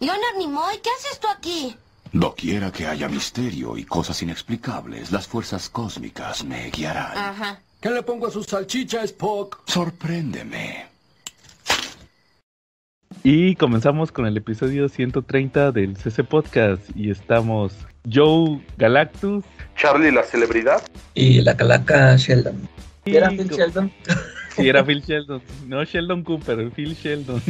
Leonard Nimoy, ¿qué haces tú aquí? Doquiera que haya misterio y cosas inexplicables, las fuerzas cósmicas me guiarán. Ajá. ¿Qué le pongo a su salchicha, Spock? Sorpréndeme. Y comenzamos con el episodio 130 del CC Podcast. Y estamos Joe Galactus. Charlie la celebridad. Y la calaca Sheldon. y ¿Era Phil Sheldon? Sí, era Phil Sheldon. No Sheldon Cooper, Phil Sheldon.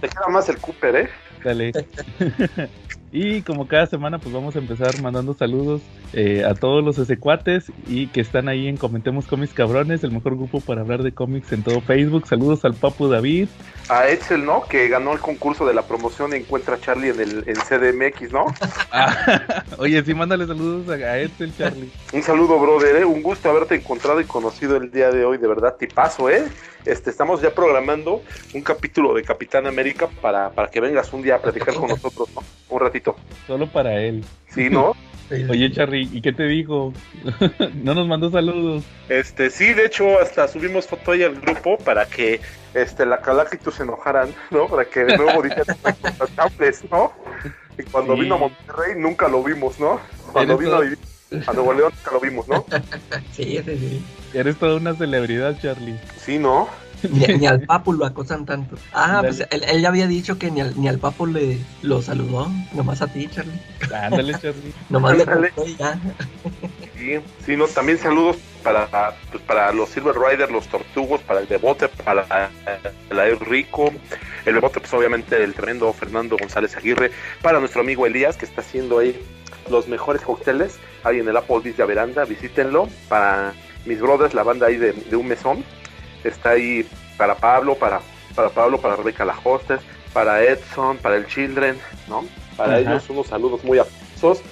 Te queda más el Cooper, ¿eh? Dale. Y como cada semana, pues vamos a empezar mandando saludos eh, a todos los secuates y que están ahí en Comentemos Cómics Cabrones, el mejor grupo para hablar de cómics en todo Facebook. Saludos al Papu David. A Edsel, ¿no? Que ganó el concurso de la promoción Encuentra a Charlie en el en CDMX, ¿no? Ah, oye, sí, mándale saludos a, a Edsel, Charlie. Un saludo, brother, ¿eh? Un gusto haberte encontrado y conocido el día de hoy, de verdad, tipazo, ¿eh? Este, estamos ya programando un capítulo de Capitán América para, para que vengas un día a platicar con nosotros, ¿no? Un ratito. Solo para él. Sí, ¿no? Oye, Charlie, ¿y qué te dijo? no nos mandó saludos. Este, sí, de hecho, hasta subimos foto ahí al grupo para que este, la Calaquitus se enojaran, ¿no? Para que de nuevo dijeran champles, ¿no? Y cuando Sí. vino a Monterrey nunca lo vimos, ¿no? Cuando vino a, todo- vivir a Nuevo León nunca lo vimos, ¿no? sí, sí, sí. Eres toda una celebridad, Charlie. Sí, ¿no? Ni, ni al papu lo acosan tanto. Ah, Dale. pues él, él ya había dicho que ni al, ni al papu le lo saludó. Nomás a ti, Charlie. Ándale, Charlie. Nomás le Ándale. y ya. Sí, sí, no, también saludos para, pues, para los Silver Rider, los Tortugos, para el Bebote, para el Air Rico, el Bebote, pues obviamente el tremendo Fernando González Aguirre, para nuestro amigo Elías, que está haciendo ahí los mejores cócteles, ahí en el Applebee's de Veranda, visítenlo, para mis brothers, la banda ahí de, de un mesón, está ahí para Pablo, para, para Pablo, para Rebeca la Hostess, para Edson, para el Children, ¿no? Para Ajá. ellos unos saludos muy afectuosos.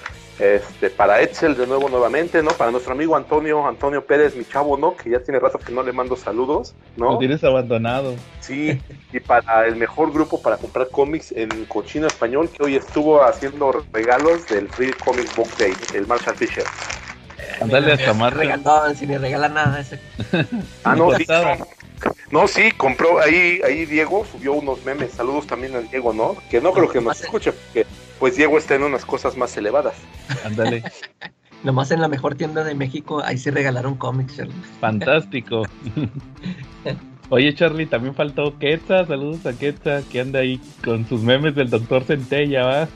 Este, para Edsel de nuevo nuevamente, ¿no? Para nuestro amigo Antonio, Antonio Pérez, mi chavo, ¿no? Que ya tiene rato que no le mando saludos, Lo ¿no? tienes abandonado. Sí, y para el mejor grupo para comprar cómics en cochino español que hoy estuvo haciendo regalos del Free Comic Book Day, el Marshall Fisher. Ándale hasta más Regalón, si ni regala nada ese. Ah, no, sí, no. No, sí, compró ahí, ahí Diego subió unos memes. Saludos también al Diego, ¿no? Que no creo que nos escuche, porque pues Diego está en unas cosas más elevadas. Ándale. Nomás en la mejor tienda de México, ahí sí regalaron cómics, Charlie. Fantástico. Oye, Charlie, también faltó Quetza. Saludos a Quetza, que anda ahí con sus memes del Doctor Centella, ¿va?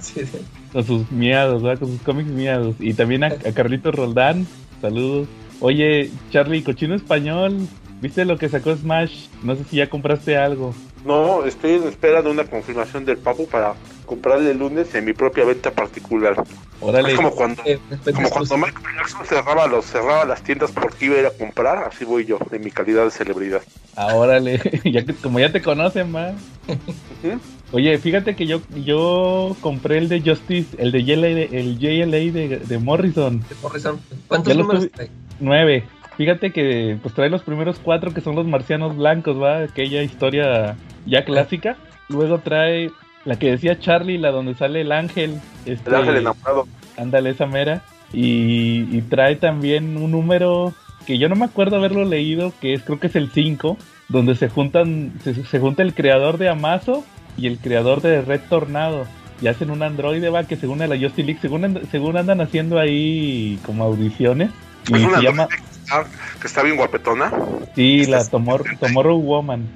Sí, sí. Con sus miados, ¿va? Con sus cómics miados. Y también a, a Carlitos Roldán. Saludos. Oye, Charlie, cochino español. ¿Viste lo que sacó Smash? No sé si ya compraste algo. No, estoy en espera de una confirmación del Papu para comprarle el lunes en mi propia venta particular. Órale. Es como cuando, Eh, después como de cuando Michael Jackson cerraba, los, cerraba las tiendas porque iba a ir a comprar, así voy yo, en mi calidad de celebridad. Ah, órale. ya que, como ya te conocen, va. Ujú. Oye, fíjate que yo yo compré el de Justice, el de JLA, de- el JLA de, de Morrison, de Morrison. ¿Cuántos Ya números tuve- trae? 9. Fíjate que pues trae los primeros cuatro que son los marcianos blancos, va, aquella historia ya clásica. Luego trae la que decía Charlie, la donde sale el ángel, este, El ángel enamorado. ándale esa mera. Y, y trae también un número que yo no me acuerdo haberlo leído, que es creo que es el 5, donde se juntan, se, se junta el creador de Amazo y el creador de Red Tornado. Y hacen un androide, va, que según la Justice League, según, and- según andan haciendo ahí como audiciones. Y Es una se llama, androide que está, bien guapetona. sí, la Tomor- Tomorrow Woman.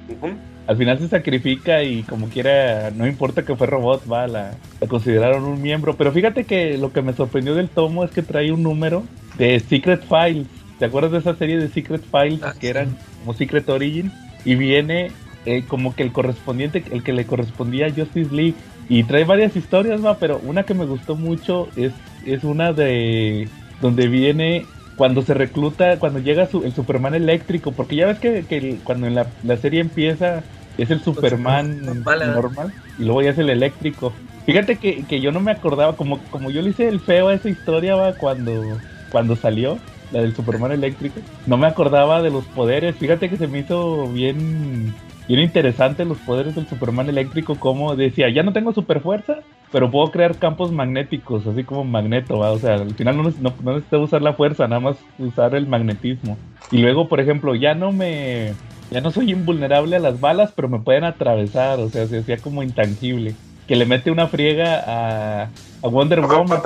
Al final se sacrifica y como quiera, no importa que fue robot, va, la, la consideraron un miembro. Pero fíjate que lo que me sorprendió del tomo es que trae un número de Secret Files. ¿Te acuerdas de esa serie de Secret Files Ah, que sí. eran como Secret Origin? Y viene eh, como que el correspondiente, el que le correspondía a Justice League. Y trae varias historias, va, pero una que me gustó mucho es, es una de donde viene cuando se recluta, cuando llega su- el Superman eléctrico, porque ya ves que, que cuando en la, la serie empieza es el Superman normal, ¿eh? normal y luego ya es el eléctrico. Fíjate que, que yo no me acordaba, como, como yo le hice el feo a esa historia va cuando, cuando salió, la del Superman eléctrico, no me acordaba de los poderes. Fíjate que se me hizo bien, bien interesante los poderes del Superman eléctrico, como decía, ya no tengo super fuerza, pero puedo crear campos magnéticos, así como magneto, ¿va? O sea, al final no, no, no necesito usar la fuerza, nada más usar el magnetismo. Y luego, por ejemplo, ya no me... Ya no soy invulnerable a las balas, pero me pueden atravesar, o sea, se hacía como intangible. Que le mete una friega a, a Wonder Woman.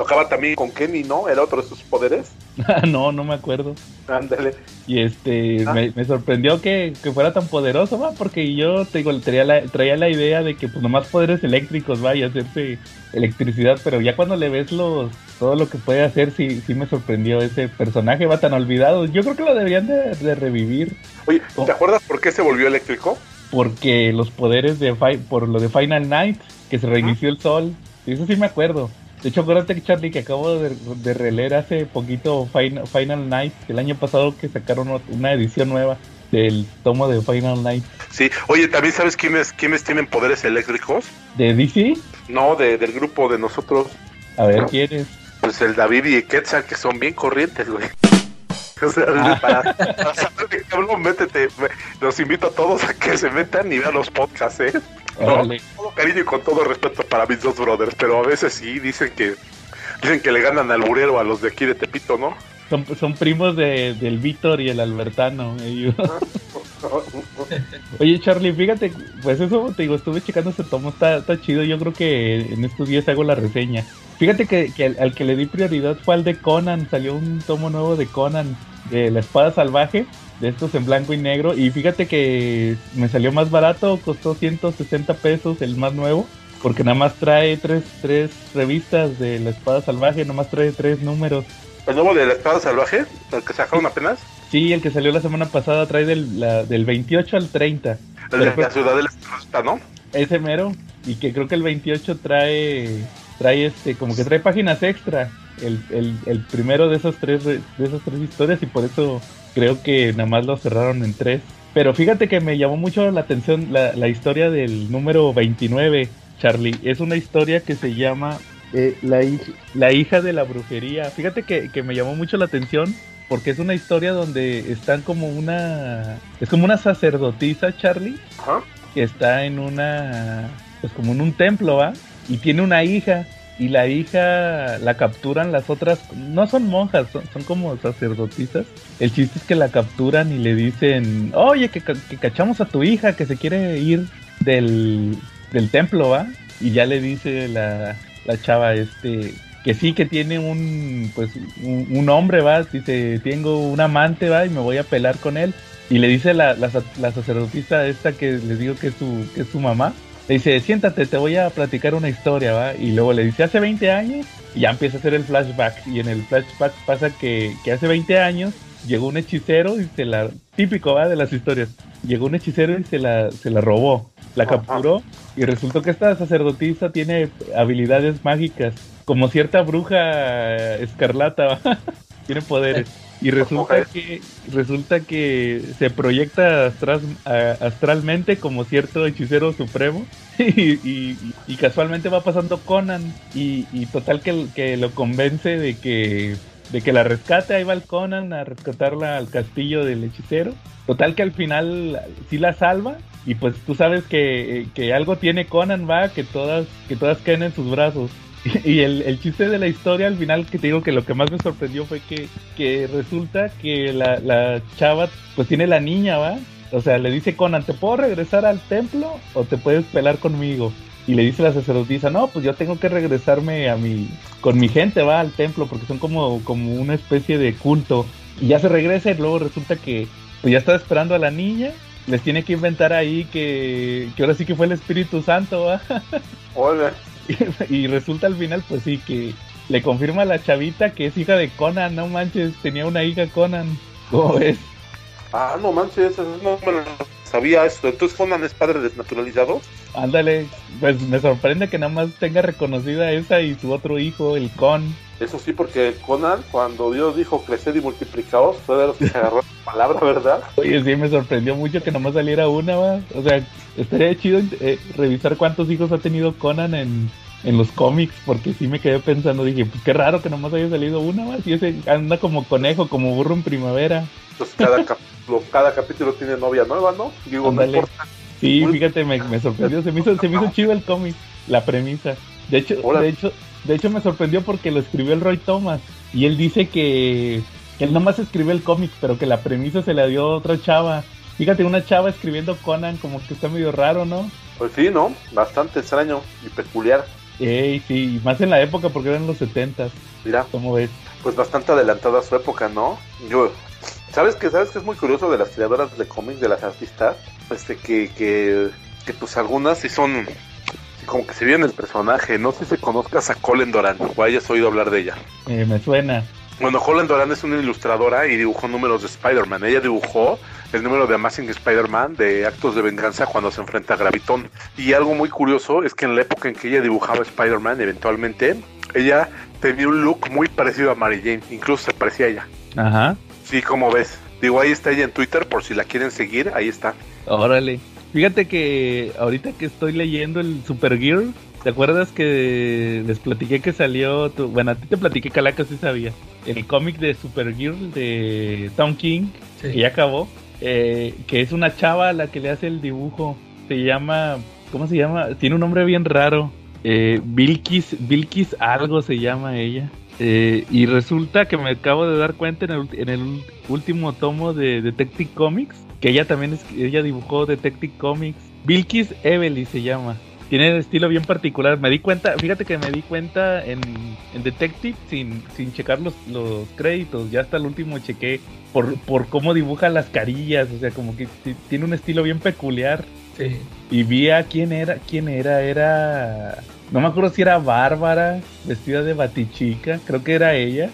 Tocaba también con Kenny, ¿no? Era otro de sus poderes. no, no me acuerdo. Ándale. Y este, Ah. me, me sorprendió que, que fuera tan poderoso, va, porque yo te digo, traía la, traía la idea de que pues nomás poderes eléctricos, va, y hacerse electricidad, pero ya cuando le ves los, todo lo que puede hacer, sí, sí me sorprendió ese personaje, va tan olvidado. Yo creo que lo deberían de, de revivir, Oye, Oh. ¿te acuerdas por qué se volvió eléctrico? porque los poderes de, Fi- por lo de Final Night, que se reinició el sol, eso sí me acuerdo. De hecho, acuérdate que Charlie, que acabo de, de releer hace poquito Final, Final Night, el año pasado que sacaron una edición nueva del tomo de Final Night Sí. Oye, ¿también sabes quiénes, quiénes tienen poderes eléctricos? de DC. No, de, del grupo de nosotros. A ver, ¿quién es? Pues el David y Quetzal, que son bien corrientes, güey. O sea, Ah. para, para saber de qué hablo, métete. Los invito a todos a que se metan y vean los podcasts, ¿eh? No, con todo cariño y con todo respeto para mis dos brothers, pero a veces sí dicen que dicen que le ganan al burero a los de aquí de Tepito, ¿no? Son, son primos de, del Víctor y el Albertano. ellos. Oye, Charlie, fíjate, pues eso te digo, estuve checando ese tomo, está, está chido. Yo creo que en estos días hago la reseña. Fíjate que, que al, al que le di prioridad fue al de Conan. Salió un tomo nuevo de Conan, de la espada salvaje, de estos en blanco y negro. Y fíjate que me salió más barato, costó 160 pesos el más nuevo. Porque nada más trae tres, tres revistas de la espada salvaje, nada más trae tres números. El nuevo de la espada salvaje, el que sacaron apenas, Sí, el que salió la semana pasada trae del, la- del 28 al 30. el de la ciudad de la Escarlata, ¿no? ese mero. Y que creo que el 28 trae, trae este, como que trae páginas extra. El, el, el primero de esas tres re- de esas tres historias y por eso creo que nada más lo cerraron en tres. Pero fíjate que me llamó mucho la atención la, la historia del número 29, Charlie. Es una historia que se llama eh, la, hij- la hija de la brujería. Fíjate que, que me llamó mucho la atención porque es una historia donde están como una... Es como una sacerdotisa, Charlie, Ajá. que está en una, pues como en un templo, ¿va? Y tiene una hija, y la hija la capturan las otras, no son monjas, son, son como sacerdotisas. El chiste es que la capturan y le dicen, oye, que, que cachamos a tu hija que se quiere ir del, del templo, ¿va? Y ya le dice la, la chava, este, que sí, que tiene un, pues, un, hombre, ¿va? Dice, tengo un amante, ¿va? Y me voy a pelar con él. Y le dice la, la, la sacerdotisa esta que les digo que es su, que es su mamá. Le dice, siéntate, te voy a platicar una historia, ¿va? Y luego le dice, hace 20 años, y ya empieza a hacer el flashback. Y en el flashback pasa que, que hace 20 años llegó un hechicero y se la... Típico, ¿va? De las historias. Llegó un hechicero y se la, se la robó. La Ajá. capturó y resultó que esta sacerdotisa tiene habilidades mágicas. Como cierta bruja escarlata, ¿va? tiene poderes. Y resulta que resulta que se proyecta astral- astralmente como cierto hechicero supremo y, y- y casualmente va pasando Conan y, y total que, que lo convence de que de que la rescate, ahí va el Conan a rescatarla al castillo del hechicero. Total que al final sí la salva y pues tú sabes que, que algo tiene Conan, va, que todas que todas caen en sus brazos. Y el, chiste de la historia al final que te digo que lo que más me sorprendió fue que, que resulta que la, la chava pues tiene la niña, ¿va? O sea, le dice Conan, ¿te puedo regresar al templo o te puedes pelar conmigo? Y le dice la sacerdotisa, no, pues yo tengo que regresarme a mi, con mi gente, va al templo, porque son como, como una especie de culto. Y ya se regresa y luego resulta que pues ya está esperando a la niña, les tiene que inventar ahí que, que ahora sí que fue el Espíritu Santo, ¿va? Hola. y resulta al final, pues sí, que le confirma a la chavita que es hija de Conan, no manches, tenía una hija Conan. ¿Cómo ves? Ah, no manches, no me lo sabía eso. Entonces Conan es padre desnaturalizado. Ándale, pues me sorprende que nada más tenga reconocida esa y su otro hijo, el Con. Eso sí, porque Conan, cuando Dios dijo crecer y multiplicaos, fue de los que se agarró la palabra, ¿verdad? Oye, sí, me sorprendió mucho que nada más saliera una, ¿va? O sea, estaría chido eh, revisar cuántos hijos ha tenido Conan en, en los cómics, porque sí me quedé pensando, dije, pues qué raro que nomás haya salido una, ¿va? Si ese anda como conejo, como burro en primavera. Entonces cada capítulo, cada capítulo tiene novia nueva, ¿no? Digo, no importa. Sí, fíjate, me, me sorprendió, se me hizo, se me hizo chido el cómic, la premisa. De hecho, Hola. de hecho, de hecho me sorprendió porque lo escribió el Roy Thomas y él dice que, que él nomás escribió el cómic, pero que la premisa se la dio otra chava. Fíjate, una chava escribiendo Conan como que está medio raro, ¿no? Pues sí, ¿no? Bastante extraño y peculiar. Ey, sí, y más en la época porque eran los setentas, Mira, ¿cómo ves? pues bastante adelantada a su época, ¿no? Yo, ¿sabes que ¿Sabes que es muy curioso de las creadoras de cómics, de las artistas? Este, que, que, que pues algunas sí son, como que se viven el personaje. No sé si conozcas a Colin Doran o hayas oído hablar de ella. Eh, me suena. Bueno, Holland Doran es una ilustradora y dibujó números de Spider-Man. Ella dibujó el número de Amazing Spider-Man de Actos de Venganza cuando se enfrenta a Gravitón. Y algo muy curioso es que en la época en que ella dibujaba Spider-Man, eventualmente, ella tenía un look muy parecido a Mary Jane. Incluso se parecía a ella. Ajá. Sí, como ves. Digo, ahí está ella en Twitter por si la quieren seguir. Ahí está. Órale. Fíjate que ahorita que estoy leyendo el Supergirl, ¿te acuerdas que les platiqué que salió? Tu... Bueno, a ti te platiqué, Calaca, sí sabía. El cómic de Supergirl de Tom King, Sí. que ya acabó, eh, que es una chava a la que le hace el dibujo. Se llama, ¿cómo se llama? Tiene un nombre bien raro. Eh, Bilkis, Bilkis algo se llama ella. Eh, y resulta que me acabo de dar cuenta en el, en el último tomo de Detective Comics, que ella también es, ella dibujó Detective Comics. Bilkis Evely se llama. Tiene un estilo bien particular. Me di cuenta, fíjate que me di cuenta en, en Detective sin, sin checar los, los créditos. Ya hasta el último chequé por, por cómo dibuja las carillas. O sea, como que tiene un estilo bien peculiar. Sí. Y vi a quién era, quién era, era. No me acuerdo si era Bárbara, vestida de batichica, creo que era ella.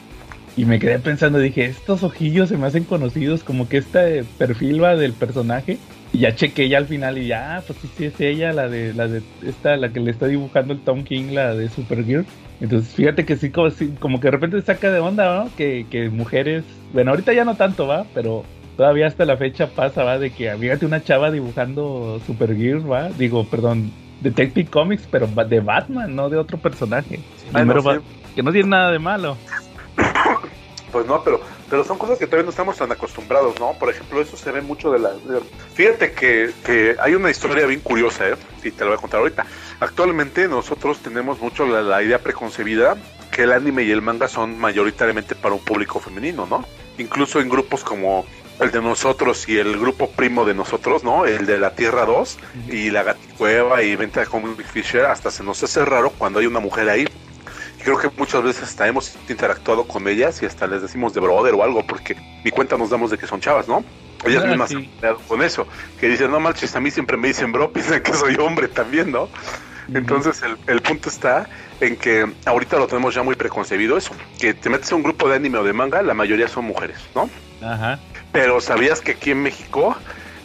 Y me quedé pensando, dije, estos ojillos se me hacen conocidos, como que este perfil va del personaje. Y ya chequé ya al final y ya, ah, pues sí, sí es ella, la de, la de esta, la que le está dibujando el Tom King, la de Supergirl. Entonces fíjate que sí como, sí, como que de repente saca de onda, ¿no? Que, que mujeres, bueno, ahorita ya no tanto, va, pero todavía hasta la fecha pasa, va, de que fíjate una chava dibujando Supergirl, va, digo, perdón, Detective Comics, pero de Batman, no de otro personaje. Bueno, Primero sí. va- que no tiene nada de malo. Pues no, pero, pero son cosas que todavía no estamos tan acostumbrados, ¿no? Por ejemplo, eso se ve mucho de la... de- Fíjate que, que hay una historia bien curiosa, ¿eh? Y te la voy a contar ahorita. Actualmente nosotros tenemos mucho la, la idea preconcebida que el anime y el manga son mayoritariamente para un público femenino, ¿no? Incluso en grupos como el de nosotros y el grupo primo de nosotros, ¿no? El de la Tierra 2 y la Gaticueva y Venta de Comic Fisher, hasta se nos hace raro cuando hay una mujer ahí. Creo que muchas veces hasta hemos interactuado con ellas y hasta les decimos de brother o algo, porque ni cuenta nos damos de que son chavas, ¿no? Ellas Ah, mismas sí. han con eso, que dicen, no manches, a mí siempre me dicen bro, piensan que soy hombre también, ¿no? Entonces el, el punto está en que ahorita lo tenemos ya muy preconcebido eso, que te metes a un grupo de anime o de manga, la mayoría son mujeres, ¿no? Ajá. Pero ¿sabías que aquí en México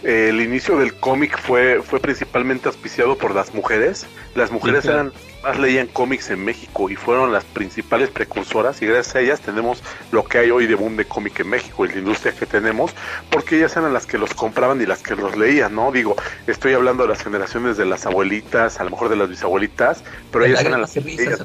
eh, el inicio del cómic fue, fue principalmente auspiciado por las mujeres? Las mujeres Sí, sí. eran más leían cómics en México y fueron las principales precursoras y gracias a ellas tenemos lo que hay hoy de boom de cómic en México y la industria que tenemos porque ellas eran las que los compraban y las que los leían, ¿no? Digo, estoy hablando de las generaciones de las abuelitas, a lo mejor de las bisabuelitas, pero ellas eran las que leían.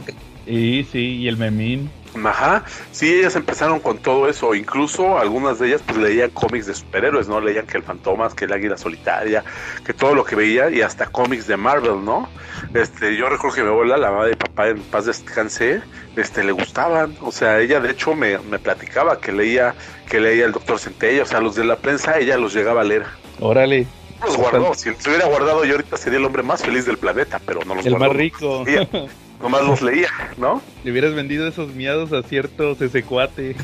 Y sí, y el memín. Ajá, sí, ellas empezaron con todo eso, incluso algunas de ellas pues leían cómics de superhéroes, ¿no? Leían que el Fantomas, que el Águila Solitaria, que todo lo que veía y hasta cómics de Marvel, ¿no? Este, yo recuerdo que mi abuela, la madre de papá en paz descanse, este, le gustaban, o sea, ella de hecho me, me platicaba que leía, que leía el Doctor Centella, o sea, los de la prensa ella los llegaba a leer. Órale, Los guardó, si los hubiera guardado yo ahorita sería el hombre más feliz del planeta, pero no los el guardó. más rico. nomás los leía, ¿no? Le hubieras vendido esos miados a ciertos ese cuate.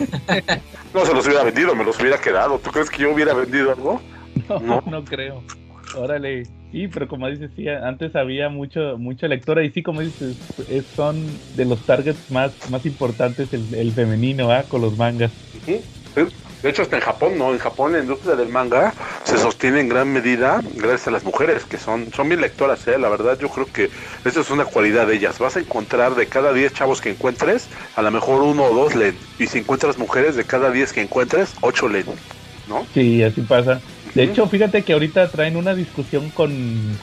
No se los hubiera vendido, me los hubiera quedado. ¿Tú crees que yo hubiera vendido algo? No, No. no, creo. Órale. Sí, pero como dices, sí, antes había mucho, mucha lectora y sí, como dices, es- son de los targets más, más importantes el, el femenino, ¿ah? Con los mangas. Ujú. Sí. De hecho, hasta en Japón, ¿no? En Japón la industria del manga se sostiene en gran medida gracias a las mujeres, que son, son bien lectoras, ¿eh? La verdad, yo creo que esa es una cualidad de ellas. Vas a encontrar de cada 10 chavos que encuentres, a lo mejor uno o dos leen. Y si encuentras mujeres, de cada 10 que encuentres, 8 leen, ¿no? Sí, así pasa. De hecho, fíjate que ahorita traen una discusión con,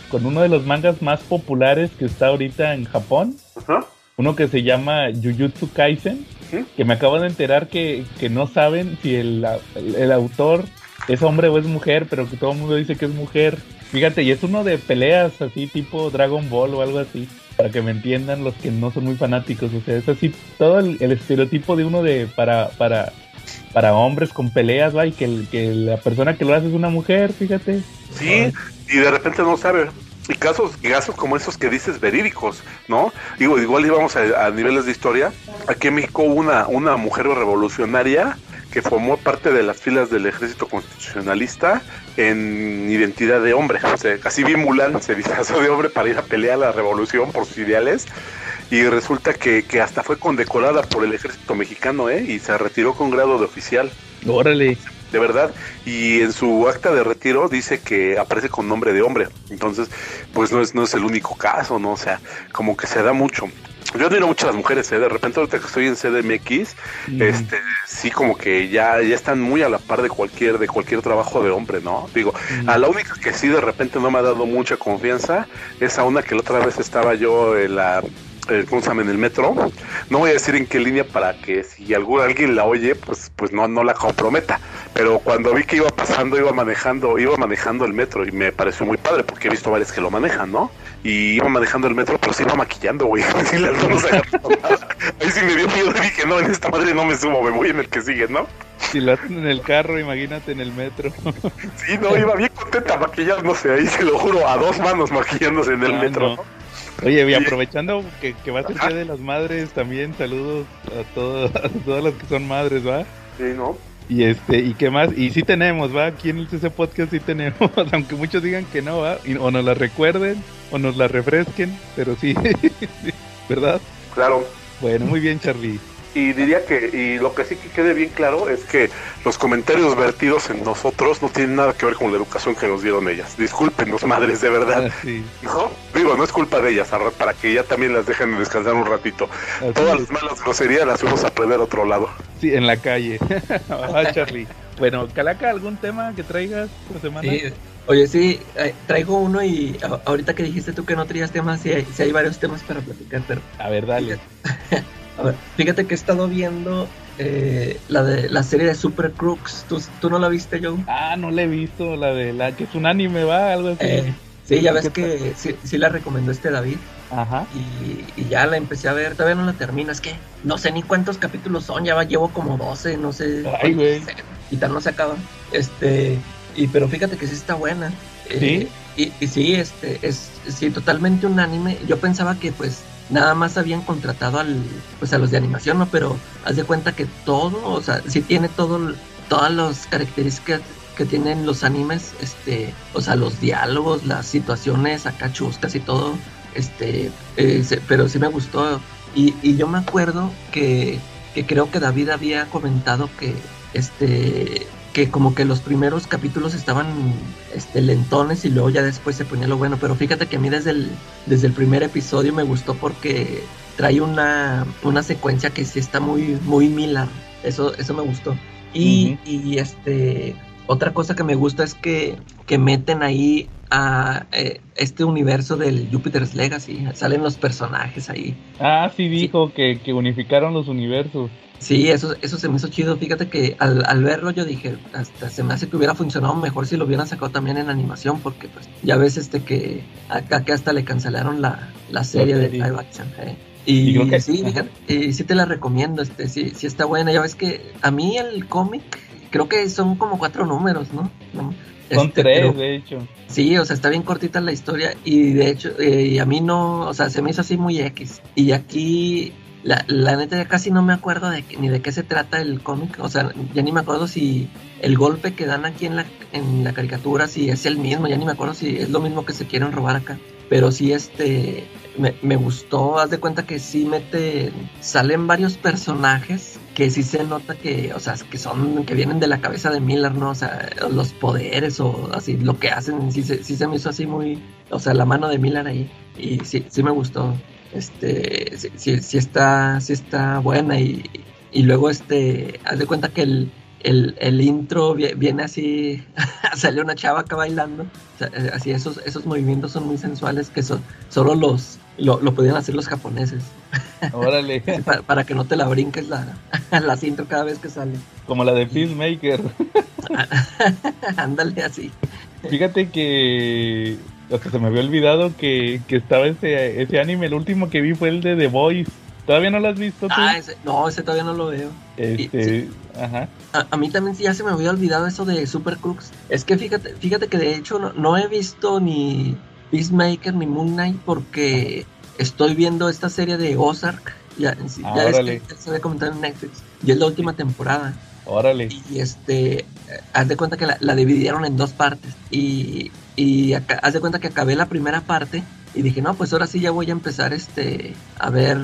con uno de los mangas más populares que está ahorita en Japón. Ajá. Uno que se llama Jujutsu Kaisen. Que me acabo de enterar que, que no saben si el, el- autor es hombre o es mujer, pero que todo el mundo dice que es mujer. Fíjate, y es uno de peleas así tipo Dragon Ball o algo así. para que me entiendan los que no son muy fanáticos. O sea, es así todo el, estereotipo de uno de para para para hombres con peleas, va, y que, que la persona que lo hace es una mujer, fíjate. Sí, y de repente no sabe. Y casos, casos como esos que dices verídicos, ¿no? Digo, igual íbamos a, niveles de historia. Aquí en México una, una mujer revolucionaria que formó parte de las filas del ejército constitucionalista en identidad de hombre. O sea, bien Mulan se disfrazó de hombre para ir a pelear a la revolución por sus ideales. Y resulta que, que hasta fue condecorada por el ejército mexicano, ¿eh? Y se retiró con grado de oficial Órale. De verdad. Y en su acta de retiro dice que aparece con nombre de hombre. Entonces, pues no es, no es el único caso, ¿no? O sea, como que se da mucho. Yo admiro mucho a las mujeres, ¿eh? De repente ahorita que estoy en CDMX, este, sí como que ya, ya están muy a la par de cualquier, de cualquier trabajo de hombre, ¿no? Digo, a la única que sí de repente no me ha dado mucha confianza es a una que la otra vez estaba yo en la eh, ¿cómo se llama? en el metro. No voy a decir en qué línea para que si algún, alguien la oye, pues, pues no, no la comprometa. Pero cuando vi que iba pasando, iba manejando, iba manejando el metro y me pareció muy padre porque he visto varios que lo manejan, ¿no? Y iba manejando el metro, pero se iba maquillando, güey. Ahí sí me dio miedo y dije, no, en esta madre no me subo, me voy en el que sigue, ¿no? Si lo hacen en el carro, imagínate en el metro. Sí, no, iba bien contenta maquillándose ahí, se lo juro, a dos manos maquillándose en el Ah, metro. no. Oye, y aprovechando que, que va a ser Día de las Madres, también saludos a, todos, a todas las que son madres, ¿va? Sí, ¿no? Y este, y qué más, y sí tenemos, ¿va? Aquí en el CC Podcast sí tenemos, aunque muchos digan que no, ¿va? Y- o nos la recuerden, o nos la refresquen, pero sí, ¿verdad? Claro. Bueno, muy bien, Charlie. Y diría que, y lo que sí que quede bien claro es que los comentarios vertidos en nosotros no tienen nada que ver con la educación que nos dieron ellas. Discúlpenos, madres, de verdad. Ah, sí, ¿No? Digo, no es culpa de ellas, para que ya también las dejen descansar un ratito. así Todas es. las malas groserías las fuimos a aprender a otro lado. Sí, en la calle. Ah, Charlie. Bueno, Calaca, ¿algún tema que traigas esta semana? Sí, Oye, sí, eh, traigo uno y ahorita que dijiste tú que no traías temas, sí hay, sí hay varios temas para platicar, pero A ver, dale. a ver, fíjate que he estado viendo eh, la de la serie de Super Crooks. ¿Tú, tú no la viste, Joe? Ah, no la he visto, la de la que es un anime, ¿va? Algo así. Eh, sí, ya ves ¿Qué que sí, sí la recomendó este David Ajá. y, y ya la empecé a ver, todavía no la termino, es que no sé ni cuántos capítulos son, ya va, llevo como 12, no sé. Ay, güey. Y tal no se acaba. Este, y pero fíjate que sí está buena. Eh, y, y sí, este, es sí, totalmente un anime. Yo pensaba que pues nada más habían contratado al, pues a los de animación, ¿no? Pero haz de cuenta que todo, o sea, sí tiene todo, todas las características que tienen los animes, este, o sea, los diálogos, las situaciones acá chuscas y todo, este, eh, pero sí me gustó. Y, y yo me acuerdo que, que creo que David había comentado que, este, que como que los primeros capítulos estaban este, lentones y luego ya después se ponía lo bueno. Pero fíjate que a mí desde el, desde el primer episodio me gustó porque trae una, una secuencia que sí está muy, muy Miller. Eso, eso me gustó. Y, y este otra cosa que me gusta es que, que meten ahí a eh, este universo del Jupiter's Legacy. Salen los personajes ahí. Ah, sí dijo que, que unificaron los universos. Sí, eso, eso se me hizo chido. Fíjate que al, al verlo yo dije, hasta se me hace que hubiera funcionado mejor si lo hubieran sacado también en animación, porque pues ya ves este que acá que hasta le cancelaron la, la serie de live action. eh. Y, Y que- sí, fíjate, y sí te la recomiendo, este, sí, sí está buena. Ya ves que a mí el cómic, creo que son como cuatro números, ¿no? No, Son este, tres, pero- de hecho. Sí, o sea, está bien cortita la historia y de hecho, eh, y a mí no, o sea, se me hizo así muy X. Y aquí, la, la neta, ya casi no me acuerdo de ni de qué se trata el cómic, o sea, ya ni me acuerdo si el golpe que dan aquí en la, en la caricatura, si es el mismo, ya ni me acuerdo si es lo mismo que se quieren robar acá. Pero sí, este, me, me gustó, haz de cuenta que sí mete, salen varios personajes que sí se nota que, o sea, que son, que vienen de la cabeza de Miller, ¿no? O sea, los poderes o así, lo que hacen, sí, se- sí se me hizo así muy, o sea, la mano de Miller ahí. Y sí, sí me gustó. Este, sí, sí, está, sí está buena y, y luego este, haz de cuenta que el, el, el intro vi- viene así, sale una chava acá bailando, eh, así esos, esos movimientos son muy sensuales que son, solo los, lo, lo podían hacer los japoneses, Órale. Para, para que no te la brinques la, la intro cada vez que sale. Como la de Peacemaker. Ándale así. Fíjate que Hasta se me había olvidado que, que estaba ese, ese anime. El último que vi fue el de The Voice. ¿Todavía no lo has visto tú? Ah, ese, no, ese todavía no lo veo. Este, ajá. A, a, mí también ya se me había olvidado eso de Super Crux. Es que fíjate, fíjate que de hecho no, no he visto ni Peacemaker ni Moon Knight porque estoy viendo esta serie de Ozark. Ya, Ah, ya es que se había comentado en Netflix. Y es la última temporada. Órale. Y este, eh, haz de cuenta que la, la dividieron en dos partes. Y, y acá- haz de cuenta que acabé la primera parte y dije, no, pues ahora sí ya voy a empezar este, a ver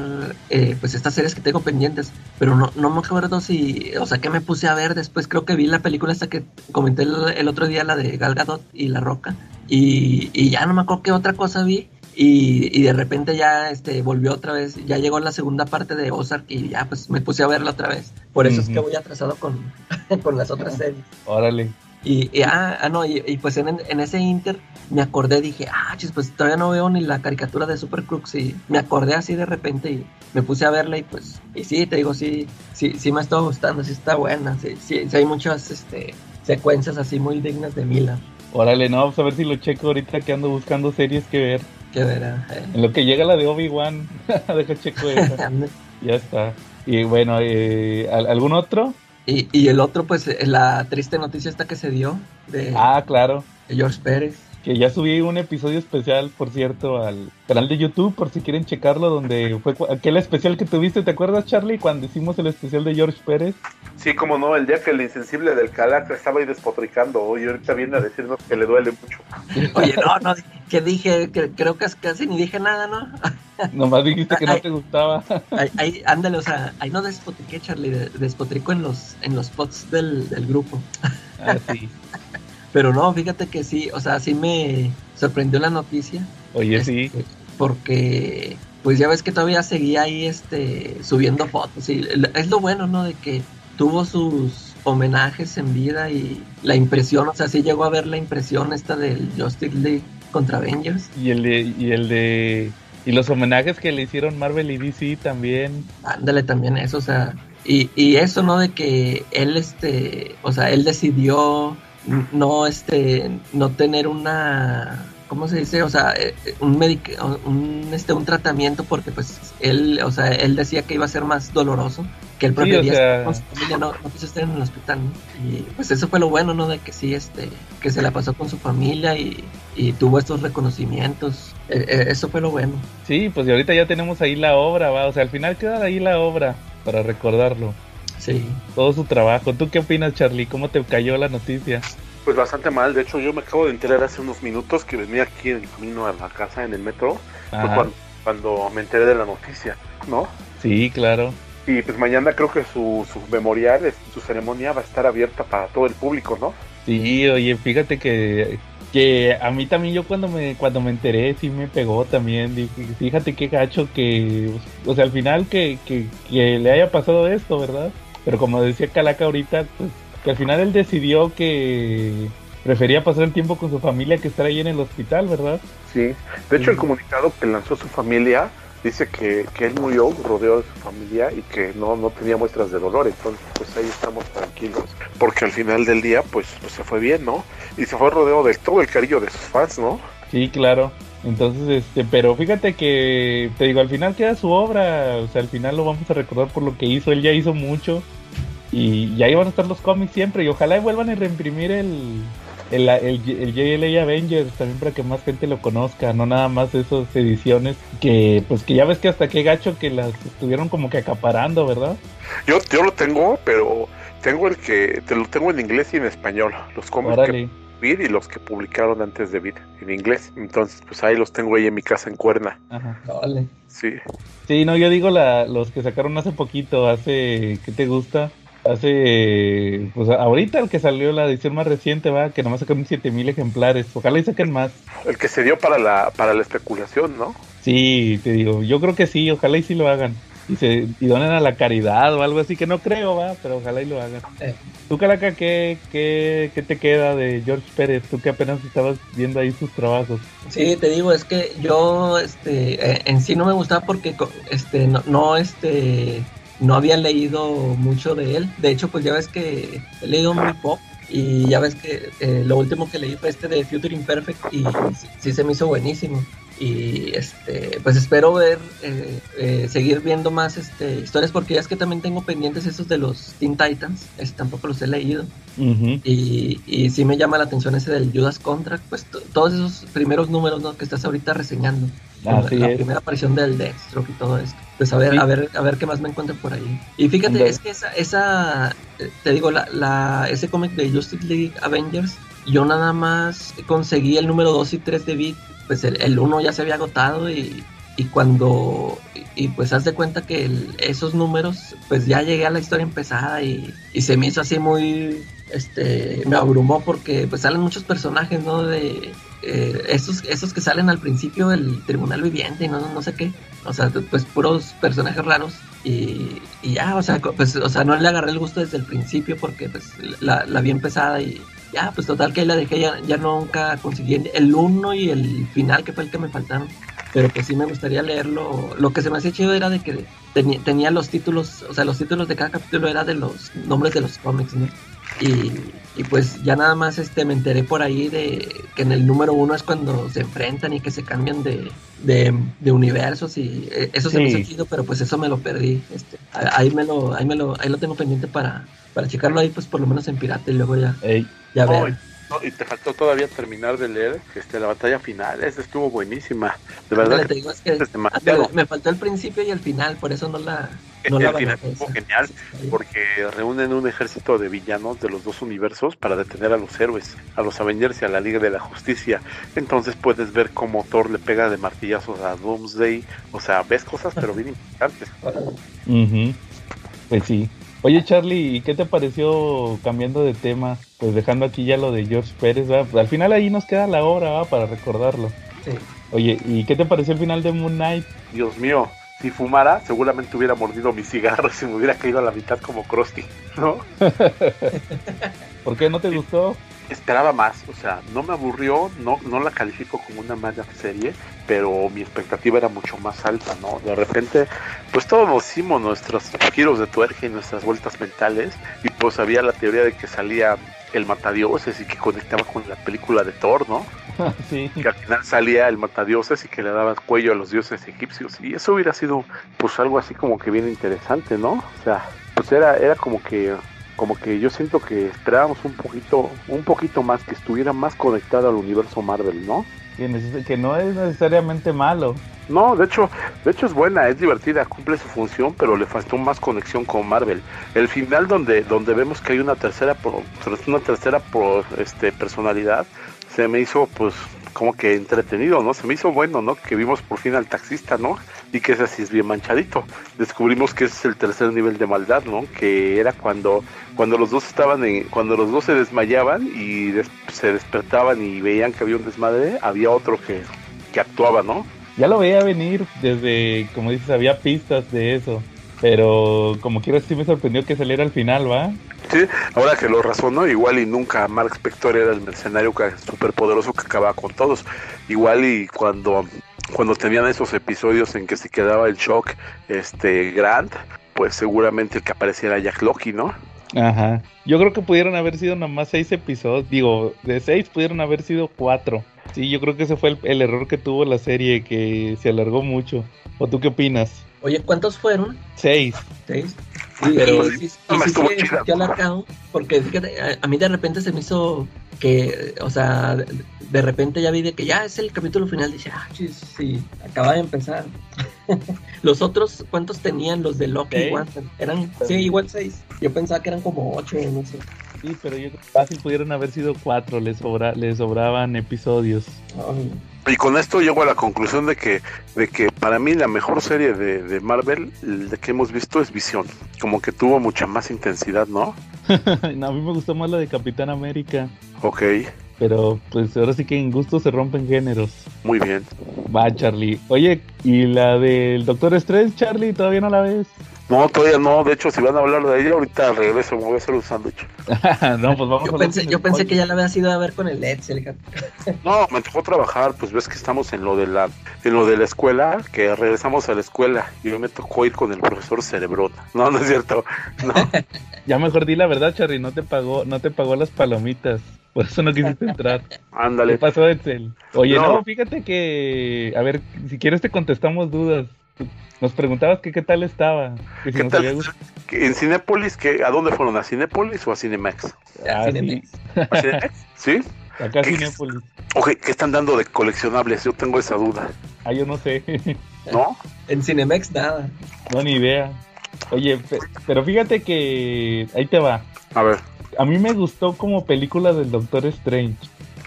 eh, pues estas series que tengo pendientes. Pero no, no me acuerdo si, o sea, que me puse a ver después. Creo que vi la película esta que comenté el, el otro día, la de Gal Gadot y La Roca. Y, y ya no me acuerdo qué otra cosa vi. Y, y de repente ya este volvió otra vez, ya llegó la segunda parte de Ozark y ya pues me puse a verla otra vez. Por eso es que voy atrasado con, con las otras series. Órale. Y, y, ah, ah, no, y, y pues en, en ese inter me acordé, dije, ah, chis, pues todavía no veo ni la caricatura de Super Crux y me acordé así de repente y me puse a verla y pues, y sí, te digo, sí, sí, sí me está gustando, sí está buena, sí, sí, sí hay muchas este, secuencias así muy dignas de Mila, Órale, no, vamos a ver si lo checo ahorita que ando buscando series que ver. que verá. eh. En lo que llega la de Obi-Wan, deja checo esa. ya está. Y bueno, eh, ¿al- ¿algún otro? Y, y el otro, pues, eh, la triste noticia esta que se dio de, Ah, claro. de George Pérez. Que ya subí un episodio especial, por cierto, al canal de YouTube, por si quieren checarlo, donde fue aquel especial que tuviste, ¿te acuerdas, Charlie? Cuando hicimos el especial de George Pérez. Sí, como no, el día que el insensible del Calaca estaba ahí despotricando y ahorita viene a decirnos que le duele mucho. Oye, no, no, que dije, que, creo que casi ni dije nada, ¿no? Nomás dijiste que no Ay. te gustaba. Ahí, ándale, o sea, ahí no despotriqué, Charlie, de- despotrico en los, en los pods del, del grupo. ah, sí. Pero no, fíjate que sí, o sea, sí me sorprendió la noticia. Oye, sí. este, Porque, pues ya ves que todavía seguía ahí, este, subiendo fotos. Y es lo bueno, ¿no? De que tuvo sus homenajes en vida y la impresión, o sea, sí llegó a ver la impresión esta del Justice League contra Avengers. Y el de, y el de, y los homenajes que le hicieron Marvel y DC también. Ándale también eso, o sea, y, y eso, ¿no? De que él, este, o sea, él decidió no, este, no tener una, ¿cómo se dice? O sea, eh, un, medic un, este, un tratamiento porque, pues, él, o sea, él decía que iba a ser más doloroso, que él Sí, o prefería sea- estar con su familia, no, no quiso estar en el hospital, ¿no? Y, pues, eso fue lo bueno, ¿no? De que sí, este, que se la pasó con su familia y, y tuvo estos reconocimientos. Eh, eh, eso fue lo bueno. Sí, pues y ahorita ya tenemos ahí la obra, va. O sea, al final queda ahí la obra para recordarlo. Sí. Todo su trabajo. ¿Tú qué opinas, Charlie? ¿Cómo te cayó la noticia? Pues bastante mal, de hecho yo me acabo de enterar hace unos minutos que venía aquí en camino a la casa en el metro, fue Ajá. cuando, cuando me enteré de la noticia, ¿no? Sí, claro. Y pues mañana creo que su, su memorial, su ceremonia va a estar abierta para todo el público, ¿no? Sí, oye, fíjate que, que a mí también yo cuando me cuando me enteré sí me pegó también. Dije, fíjate qué gacho que, o sea, al final que, que, que le haya pasado esto, ¿verdad? Pero como decía Calaca ahorita, pues que al final él decidió que prefería pasar el tiempo con su familia que estar ahí en el hospital, ¿verdad? Sí. De hecho el comunicado que lanzó su familia dice que, que él murió rodeado de su familia y que no, no tenía muestras de dolor, entonces pues ahí estamos tranquilos, porque al final del día pues, pues se fue bien, ¿no? Y se fue rodeado de todo el cariño de sus fans, ¿no? Sí, claro. Entonces, este, pero fíjate que, te digo, al final queda su obra, o sea, al final lo vamos a recordar por lo que hizo, él ya hizo mucho y, y ahí van a estar los cómics siempre y ojalá y vuelvan a reimprimir el, el, el, el JLA Avengers también para que más gente lo conozca, no nada más esas ediciones que, pues que ya ves que hasta qué gacho que las estuvieron como que acaparando, ¿verdad? Yo, yo lo tengo, pero tengo el que, te lo tengo en inglés y en español, los cómics que Órale. Vid y los que publicaron antes de Vid en inglés. Entonces, pues ahí los tengo ahí en mi casa en Cuerna. Ajá. Vale. Sí. Sí, no, yo digo la, los que sacaron hace poquito, hace, ¿qué te gusta? Hace, pues ahorita el que salió la edición más reciente, va, que nomás sacaron 7000 ejemplares, ojalá y saquen más. El que se dio para la, para la especulación, ¿no? Sí, te digo, yo creo que sí, ojalá y sí lo hagan. Y se y donen a la caridad o algo así, que no creo, va, pero ojalá y lo hagan. Eh. Tú, Calaca, ¿qué, qué, ¿qué te queda de George Pérez? Tú que apenas estabas viendo ahí sus trabajos. Sí, te digo, es que yo, este, eh, en sí no me gustaba porque, este, no, no, este, no había leído mucho de él. De hecho, pues ya ves que he leído muy poco. Y ya ves que eh, lo último que leí fue este de Future Imperfect y sí, se me hizo buenísimo. Y este, pues espero ver, eh, eh, seguir viendo más este, historias porque ya es que también tengo pendientes esos de los Teen Titans, este, tampoco los he leído. y, y sí me llama la atención ese del Judas Contract, pues todos esos primeros números ¿no? que estás ahorita reseñando. la, primera aparición del Deathstroke y todo esto. Pues a ver, a ver, a ver qué más me encuentro por ahí. Y fíjate, es que esa, esa, te digo, la, la, ese cómic de Justice League Avengers, yo nada más conseguí el número 2 y 3 de Beat, pues el 1 ya se había agotado y, y cuando y pues haz de cuenta que esos números pues ya llegué a la historia empezada y, y, se me hizo así muy este me abrumó porque pues salen muchos personajes no de eh, esos, esos que salen al principio del tribunal viviente y no, no sé qué, o sea, pues puros personajes raros y, ya, o sea, pues, o sea, no le agarré el gusto desde el principio porque pues la, la vi empezada y ya, pues total que ahí la dejé, ya, ya nunca conseguí el uno y el final que fue el que me faltaron, pero pues sí me gustaría leerlo, lo que se me hacía chido era de que tenía, tenía los títulos, o sea, los títulos de cada capítulo era de los nombres de los cómics, ¿no? Y, pues ya nada más este me enteré por ahí de que en el número uno es cuando se enfrentan y que se cambian de, de, universos y eh, eso se me hizo chido, pero pues eso me lo perdí. Este, ahí me lo, ahí me lo, ahí lo tengo pendiente para, para checarlo ahí, pues por lo menos en pirata y luego ya, ya ver y te faltó todavía terminar de leer este, la batalla final, esa estuvo buenísima. De verdad. me faltó el principio y el final, por eso no la. No el final estuvo genial, porque reúnen un ejército de villanos de los dos universos para detener a los héroes, a los Avengers y a la Liga de la Justicia. Entonces puedes ver cómo Thor le pega de martillazos a Doomsday. O sea, ves cosas, pero bien importantes. Pues sí. Oye, Charlie, ¿y qué te pareció cambiando de tema? Pues dejando aquí ya lo de George Pérez, ¿verdad? Pues al final ahí nos queda la obra, ¿verdad? Para recordarlo. Sí. Oye, ¿y qué te pareció el final de Moon Knight? Dios mío, si fumara, seguramente hubiera mordido mi cigarro y me hubiera caído a la mitad como Krusty, ¿no? ¿Por qué no te gustó? Esperaba más, o sea, no me aburrió, no, no la califico como una mala serie, pero mi expectativa era mucho más alta, ¿no? De repente, pues todos hicimos nuestros giros de tuerca y nuestras vueltas mentales, y pues había la teoría de que salía el matadioses y que conectaba con la película de Thor, ¿no? Sí. Que al final salía el matadioses y que le daba cuello a los dioses egipcios, y eso hubiera sido, pues algo así como que bien interesante, ¿no? O sea, pues era, era como que como que yo siento que esperábamos un poquito, un poquito más, que estuviera más conectado al universo Marvel, ¿no? Que, no es necesariamente malo. No, de hecho, de hecho es buena, es divertida, cumple su función, pero le faltó más conexión con Marvel. El final donde, donde vemos que hay una tercera una tercera este personalidad, se me hizo pues como que entretenido, ¿no? Se me hizo bueno, ¿no? Que vimos por fin al taxista, ¿no? Y que ese así es bien manchadito. Descubrimos que es el tercer nivel de maldad, ¿no? Que era cuando, cuando los dos estaban en, cuando los dos se desmayaban y se despertaban y veían que había un desmadre, había otro que, que actuaba, ¿no? Ya lo veía venir desde, como dices, había pistas de eso. Pero como quiera sí me sorprendió que saliera al final, ¿va? Sí, ahora que lo razono, igual y nunca Mark Spector era el mercenario súper poderoso que acababa con todos. Igual y cuando, cuando tenían esos episodios en que se quedaba el shock este Grant, pues seguramente el que apareciera Jack Loki, ¿no? Ajá. Yo creo que pudieron haber sido nomás seis episodios. Digo, de seis pudieron haber sido cuatro. Sí, yo creo que ese fue el, el error que tuvo la serie, que se alargó mucho. ¿O tú qué opinas? Oye, ¿cuántos fueron? Seis. Seis. Sí, pero sí, sí, sí, alargado, porque fíjate, a, mí de repente se me hizo que, o sea, de, repente ya vi de que ya es el capítulo final, dije, ah, sí, sí, acaba de empezar. los otros, ¿cuántos tenían los de Loki? Eran, sí, igual seis. Yo pensaba que eran como ocho, no sé. Sí, pero yo creo que fácil pudieron haber sido cuatro, les, sobra, les sobraban episodios. Y con esto llego a la conclusión de que, de que para mí la mejor serie de, de Marvel de que hemos visto es Visión. Como que tuvo mucha más intensidad, ¿no? a mí me gustó más la de Capitán América. Ok. Pero pues ahora sí que en gusto se rompen géneros. Muy bien. Va, Charlie. Oye, ¿y la del Doctor Strange, Charlie, todavía no la ves? No, todavía no. De hecho, si van a hablar de ella, ahorita regreso, me voy a hacer un sándwich. no, pues vamos Yo a pensé, yo pensé que ya la habías ido a ver con el Edsel, hija. No, me tocó trabajar, pues ves que estamos en lo de la, en lo de la escuela, que regresamos a la escuela y yo me tocó ir con el profesor Cerebrón. No, no es cierto. No. Ya mejor di la verdad, Charly, no te pagó, no te pagó las palomitas. Por eso no quisiste entrar. ¿Qué Ándale. pasó, Edsel? Oye, No. no. fíjate que, a ver, si quieres te contestamos dudas. Nos preguntabas que qué tal estaba. Que si ¿Qué tal? había En Cinépolis, que ¿a dónde fueron? ¿A Cinépolis o a Cinemax? Ah, sí. Cinemex. ¿A Cinemex? ¿Sí? Acá ¿Qué- Cinépolis. Ok, ¿qué están dando de coleccionables? Yo tengo esa duda. Ah, yo no sé. ¿No? En Cinemex nada. no, ni idea. Oye, pe- pero fíjate que ahí te va. A ver. A mí me gustó como película del Doctor Strange.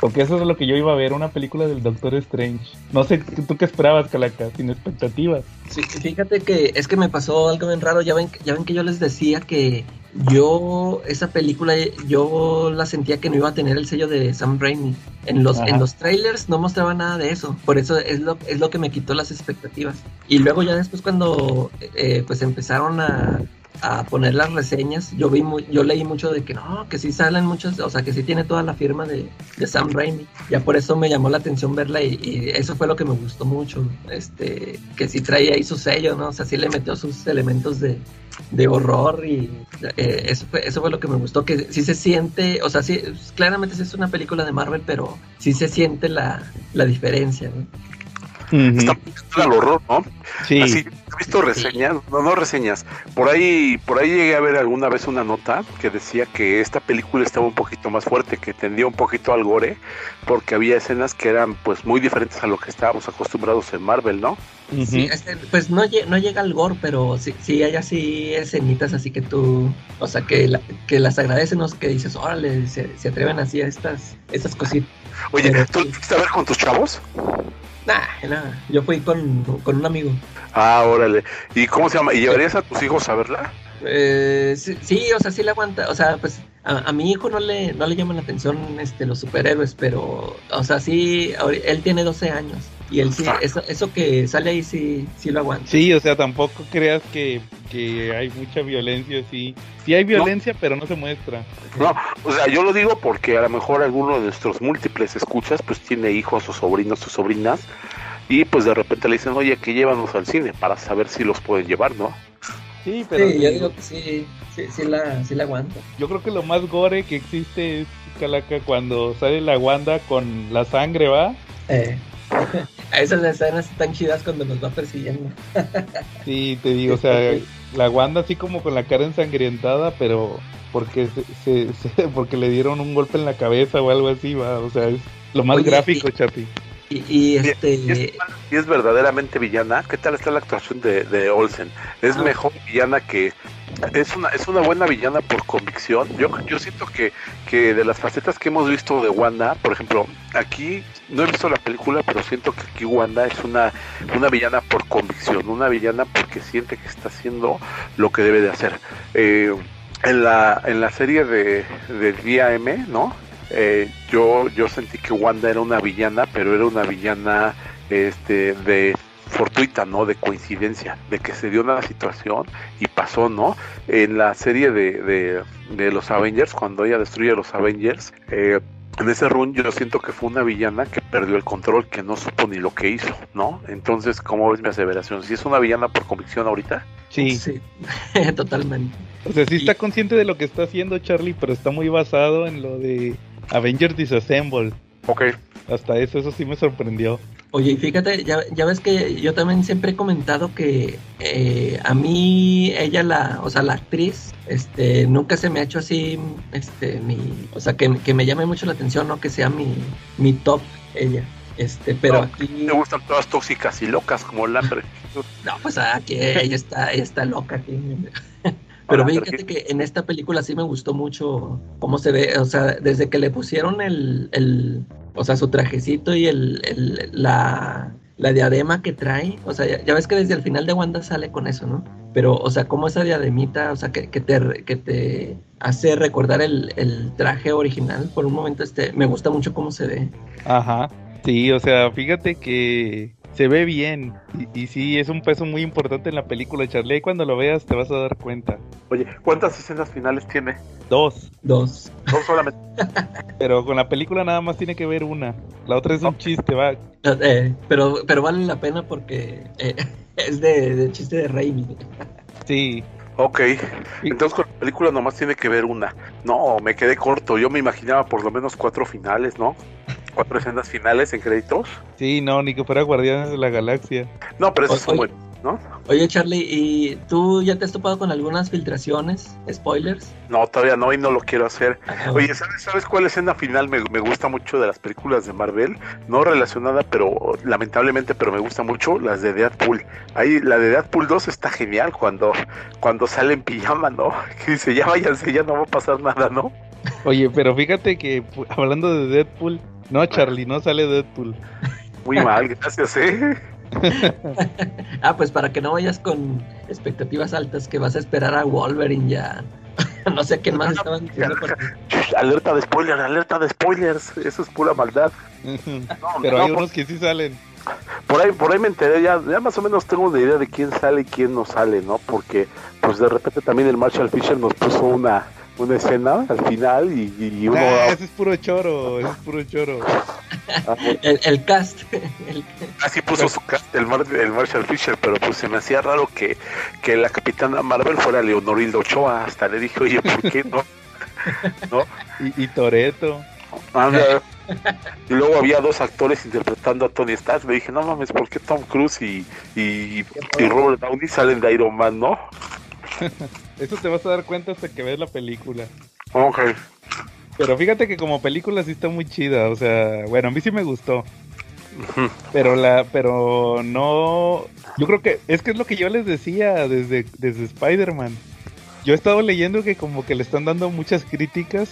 Porque eso es lo que yo iba a ver, una película del Doctor Strange. No sé, ¿tú qué esperabas, Calaca? Sin expectativas. Sí, fíjate que es que me pasó algo bien raro. Ya ven, ya ven que yo les decía que yo, esa película, yo la sentía que no iba a tener el sello de Sam Raimi. En los, Ajá. en los trailers no mostraba nada de eso. Por eso es lo, es lo que me quitó las expectativas. Y luego ya después cuando eh, pues empezaron a, a poner las reseñas, yo vi mu- yo leí mucho de que no, que sí salen muchos, o sea, que sí tiene toda la firma de, de Sam Raimi. Ya por eso me llamó la atención verla y, y eso fue lo que me gustó mucho, este, que sí traía ahí su sello, ¿no? O sea, sí le metió sus elementos de, de horror y eh, eso fue eso fue lo que me gustó, que sí se siente, o sea, sí, claramente sí es una película de Marvel, pero sí se siente la, la diferencia, ¿no? Está muy al horror, ¿no? Sí. Así, he visto reseñas, no, no reseñas. Por ahí, por ahí llegué a ver alguna vez una nota que decía que esta película estaba un poquito más fuerte, que tendía un poquito al gore, porque había escenas que eran pues muy diferentes a lo que estábamos acostumbrados en Marvel, ¿no? Sí, este, pues no, no llega al gore, pero sí, sí hay así escenitas así que tú, o sea, que, la- que las agradecen, ¿no? que dices, órale, se, se atreven así a estas, estas cositas. Oye, Pero ¿tú sí. a ver con tus chavos? Nah, nah, yo fui con, con un amigo. Ah, órale. ¿Y cómo se llama? ¿Y llevarías a tus hijos a verla? Eh, sí, sí, o sea, sí le aguanta, o sea, pues a, a mi hijo no le, no le llaman la atención este, los superhéroes, pero, o sea, sí, él tiene 12 años y él sí, eso, eso que sale ahí sí, sí lo aguanta. Sí, o sea, tampoco creas que, que hay mucha violencia, sí. Sí hay violencia, pero no se muestra. No, o sea, yo lo digo porque a lo mejor alguno de nuestros múltiples escuchas pues tiene hijos o sobrinos o sobrinas y pues de repente le dicen, oye, que llévanos al cine para saber si los pueden llevar, ¿no? Sí, pero Sí, yo digo que sí, sí, sí la, sí la aguanta. yo creo que lo más gore que existe es Calaca cuando sale la Wanda con la sangre, ¿va? Eh, esas escenas están chidas cuando nos va persiguiendo. Sí, te digo, o sea, la Wanda así como con la cara ensangrientada, pero porque se, se- se- porque le dieron un golpe en la cabeza o algo así, va, o sea, es lo más Oye, gráfico, y- Chapi. Y, y este, Y es, y es verdaderamente villana. ¿Qué tal está la actuación de, de Olsen? Es Ah. mejor villana que... Es una, es una buena villana por convicción. Yo, yo siento que, que de las facetas que hemos visto de Wanda, por ejemplo, aquí no he visto la película, pero siento que aquí Wanda es una, una villana por convicción, una villana porque siente que está haciendo lo que debe de hacer. Eh, en, la, en la serie de, de Día M, ¿no? Eh, yo, yo sentí que Wanda era una villana, pero era una villana este, de fortuita, ¿no? De coincidencia, de que se dio una situación y pasó, ¿no? En la serie de, de, de los Avengers, cuando ella destruye a los Avengers, eh, en ese run yo siento que fue una villana que perdió el control, que no supo ni lo que hizo, ¿no? Entonces, ¿cómo ves mi aseveración? ¿Si es una villana por convicción ahorita? Sí, sí, totalmente. o sea, sí Y- está consciente de lo que está haciendo Charlie, pero está muy basado en lo de Avengers Disassemble. Ok. Hasta eso, eso sí me sorprendió. Oye, y fíjate, ya, ya ves que yo también siempre he comentado que eh, a mí ella la, o sea, la actriz, este, nunca se me ha hecho así, este, mi, o sea, que, que me llame mucho la atención, no que sea mi, mi top ella, este, pero No, aquí, Me gustan todas tóxicas y locas como el hambre. no, pues aquí ella está, ella está loca aquí. Pero Hola, fíjate que en esta película sí me gustó mucho cómo se ve, o sea, desde que le pusieron el, el o sea, su trajecito y el, el- la, la diadema que trae, o sea, ya, ya ves que desde el final de Wanda sale con eso, ¿no? Pero, o sea, como esa diademita, o sea, que, que te, que te hace recordar el, el traje original por un momento, este, me gusta mucho cómo se ve. Ajá. Sí, o sea, fíjate que se ve bien. Y, y, sí, es un peso muy importante en la película, Charlie. Ahí cuando lo veas te vas a dar cuenta. Oye, ¿cuántas escenas finales tiene? Dos. Dos. Dos solamente. pero con la película nada más tiene que ver una. La otra es un chiste, va. Eh, pero, pero vale la pena porque eh, es de, de, chiste de Raimi. Sí. Ok, entonces con la película nomás tiene que ver una. No, me quedé corto. Yo me imaginaba por lo menos cuatro finales, ¿no? Cuatro escenas finales en créditos. Sí, no, ni que fuera Guardianes de la Galaxia. No, pero eso es bueno. ¿No? Oye, Charlie, ¿y tú ya te has topado con algunas filtraciones, spoilers? No, todavía no, y no lo quiero hacer. Oye, ¿sabes, ¿sabes cuál escena final me, me, gusta mucho de las películas de Marvel? No relacionada, pero lamentablemente, pero me gusta mucho las de Deadpool. Ahí, la de Deadpool 2 está genial cuando, cuando sale en pijama, ¿no? Que dice, ya váyanse, ya no va a pasar nada, ¿no? Oye, pero fíjate que hablando de Deadpool, no, Charlie, no sale Deadpool. Muy mal, gracias, ¿eh? ah, pues para que no vayas con expectativas altas que vas a esperar a Wolverine ya. no sé qué más estaban diciendo. Alerta de spoilers, alerta de spoilers. Eso es pura maldad. no, Pero no, hay unos por... que sí salen. Por ahí, por ahí me enteré, ya, ya más o menos tengo una idea de quién sale y quién no sale, ¿no? Porque pues de repente también el Marshall Fisher nos puso una, una escena al final y, y uno... Ah, ese es puro choro, ese es puro choro. el, el, cast. El... Así puso su cast el, Mar el, Marshall Fisher, pero pues se me hacía raro que, que la capitana Marvel fuera Leonorildo Ochoa. Hasta le dije, oye, ¿por qué no? ¿No? Y, y Toreto. Ah, y luego había dos actores interpretando a Tony Stark. Me dije, no mames, ¿por qué Tom Cruise y, y, y Robert Downey salen de Iron Man, no? Eso te vas a dar cuenta hasta que ves la película. Ok. Pero fíjate que como película sí está muy chida, o sea, bueno, a mí sí me gustó. Pero la, pero no, yo creo que es que es lo que yo les decía desde, desde Spider-Man. Yo he estado leyendo que como que le están dando muchas críticas,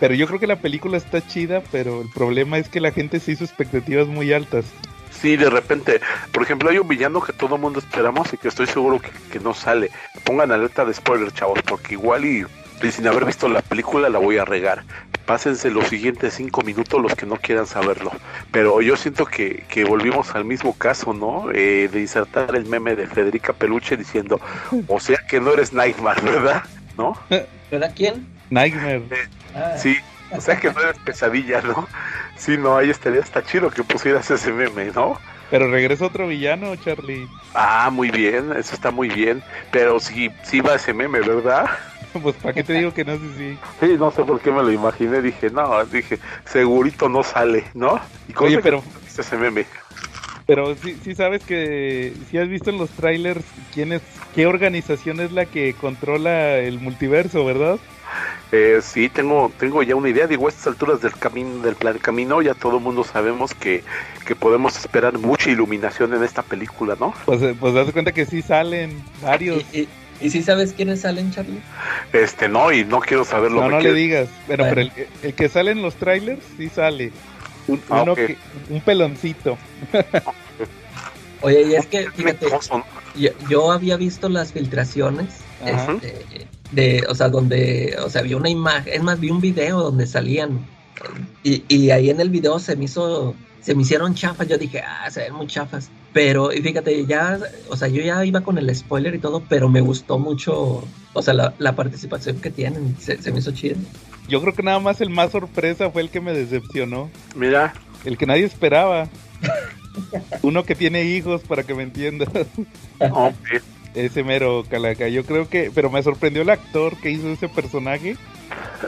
pero yo creo que la película está chida, pero el problema es que la gente se hizo expectativas muy altas. Sí, de repente, por ejemplo, hay un villano que todo el mundo esperamos y que estoy seguro que, que no sale. Pongan alerta de spoiler, chavos, porque igual y y sin haber visto la película la voy a regar. Pásense los siguientes cinco minutos los que no quieran saberlo. Pero yo siento que, que volvimos al mismo caso, ¿no? Eh, de insertar el meme de Federica Peluche diciendo, o sea que no eres Nightmare, ¿verdad? ¿No? ¿Verdad quién? Nightmare. Eh, ah. Sí, o sea que no eres pesadilla, ¿no? Sí, no, ahí estaría hasta chido que pusieras ese meme, ¿no? Pero regresa otro villano, Charlie. Ah, muy bien, eso está muy bien. Pero sí, sí va ese meme, ¿verdad? pues para qué te digo que no sé si. Sí, no sé por qué me lo imaginé, dije, no, dije, segurito no sale, ¿no? Y Oye, pero ese meme. Pero sí, sí sabes que si has visto en los trailers quién es, qué organización es la que controla el multiverso, ¿verdad? Eh, sí, tengo, tengo ya una idea. Digo, a estas alturas del camino, del plan camino, ya todo el mundo sabemos que, que podemos esperar mucha iluminación en esta película, ¿no? Pues, pues das cuenta que sí salen varios. ¿Y, y, y si sabes quiénes salen, Charlie? Este, no, y no quiero saberlo. No, no le digas. Pero, bueno. pero el, el, que sale en los trailers sí sale. Un, ah, uno okay. que, un peloncito. Oye, y es que, fíjate, yo, yo había visto las filtraciones. Este, de, o sea, donde, o sea, vi una imagen, es más, vi un video donde salían. Y, y ahí en el video se me hizo, se me hicieron chafas. Yo dije, ah, se ven muy chafas. Pero, y fíjate, ya, o sea, yo ya iba con el spoiler y todo, pero me gustó mucho, o sea, la, la participación que tienen, se, se, me hizo chido. Yo creo que nada más el más sorpresa fue el que me decepcionó. Mira. El que nadie esperaba. Uno que tiene hijos, para que me entiendas. Okay. Ese mero calaca. Yo creo que, pero me sorprendió el actor que hizo ese personaje,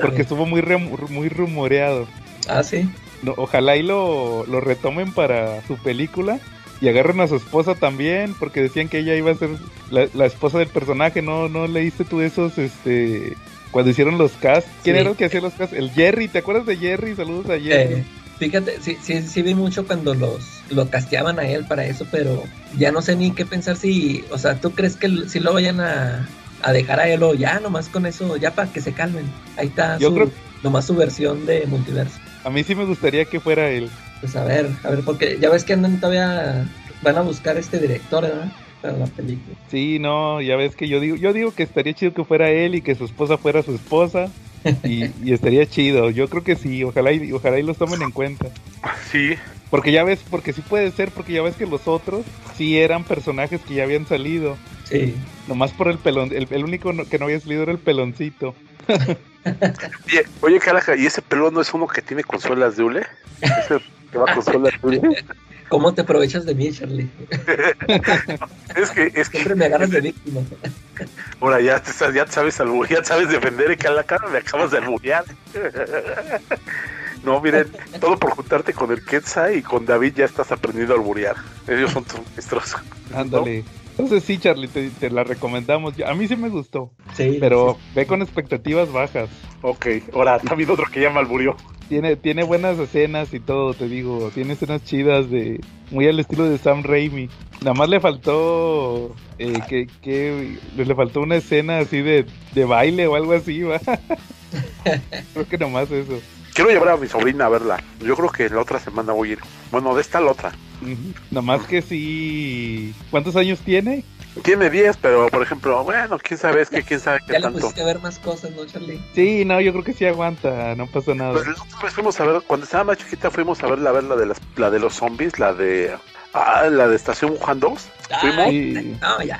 porque estuvo muy, muy rumoreado. Ah, sí. No, ojalá y lo, lo retomen para su película y agarran a su esposa también, porque decían que ella iba a ser la, la, esposa del personaje, ¿no? ¿No leíste tú esos, este, cuando hicieron los casts? ¿Quién sí. era el que hacía los casts? El Jerry, ¿te acuerdas de Jerry? Saludos a Jerry. Eh, fíjate, sí, sí, sí vi mucho cuando los lo casteaban a él para eso, pero ya no sé ni qué pensar si, o sea, ¿tú crees que si lo vayan a, a dejar a él o ya, nomás con eso, ya para que se calmen? Ahí está Yo su, creo... nomás su versión de multiverso. A mí sí me gustaría que fuera él. Pues a ver, a ver, porque ya ves que andan todavía, van a buscar este director, ¿verdad? Para la película. Sí, no, ya ves que yo digo, yo digo que estaría chido que fuera él y que su esposa fuera su esposa. Y, y estaría chido, yo creo que sí, ojalá y, ojalá y los tomen en cuenta. Sí, Porque ya ves, porque sí puede ser, porque ya ves que los otros sí eran personajes que ya habían salido. Sí. Nomás por el pelón, el, el único no- que no había salido era el peloncito. Oye, oye, caraja, ¿y ese pelón no es uno que tiene consolas de hule? ¿Ese que va con consolas de hule? ¿Cómo te aprovechas de mí, Charlie? Es que, es que Siempre me agarras de víctima. ahora ya, te ya sabes albu- ya sabes defender, calaca, me acabas de alburear. No, miren, todo por juntarte con el Quetzal y con David ya estás aprendiendo a alburear. Ellos son tus maestros. Ándale. Entonces sí, Charlie, te, te la recomendamos. A mí sí me gustó, Sí. pero ve con expectativas bajas. Ok, ahora también otro que ya me alburió. Tiene, tiene buenas escenas y todo, te digo. Tiene escenas chidas de muy al estilo de Sam Raimi. Nada más le faltó eh, que, que le faltó una escena así de, de baile o algo así, ¿va? Creo que nomás eso. Quiero llevar a mi sobrina a verla. Yo creo que la otra semana voy a ir. Bueno, de esta a la otra. Nada más que sí. ¿Cuántos años tiene? Tiene 10, pero por ejemplo, bueno, quién sabe, es que quién sabe qué Ya tanto. pusiste a ver más cosas, ¿no, Charlie? Sí, no, yo creo que sí aguanta, no pasa nada. Pues la otra vez fuimos a ver, cuando estaba más chiquita, fuimos a verla, a ver la de, las, la de los zombies, la de. Ah, la de Estación Wuhan 2. Fuimos. Sí, No, ya.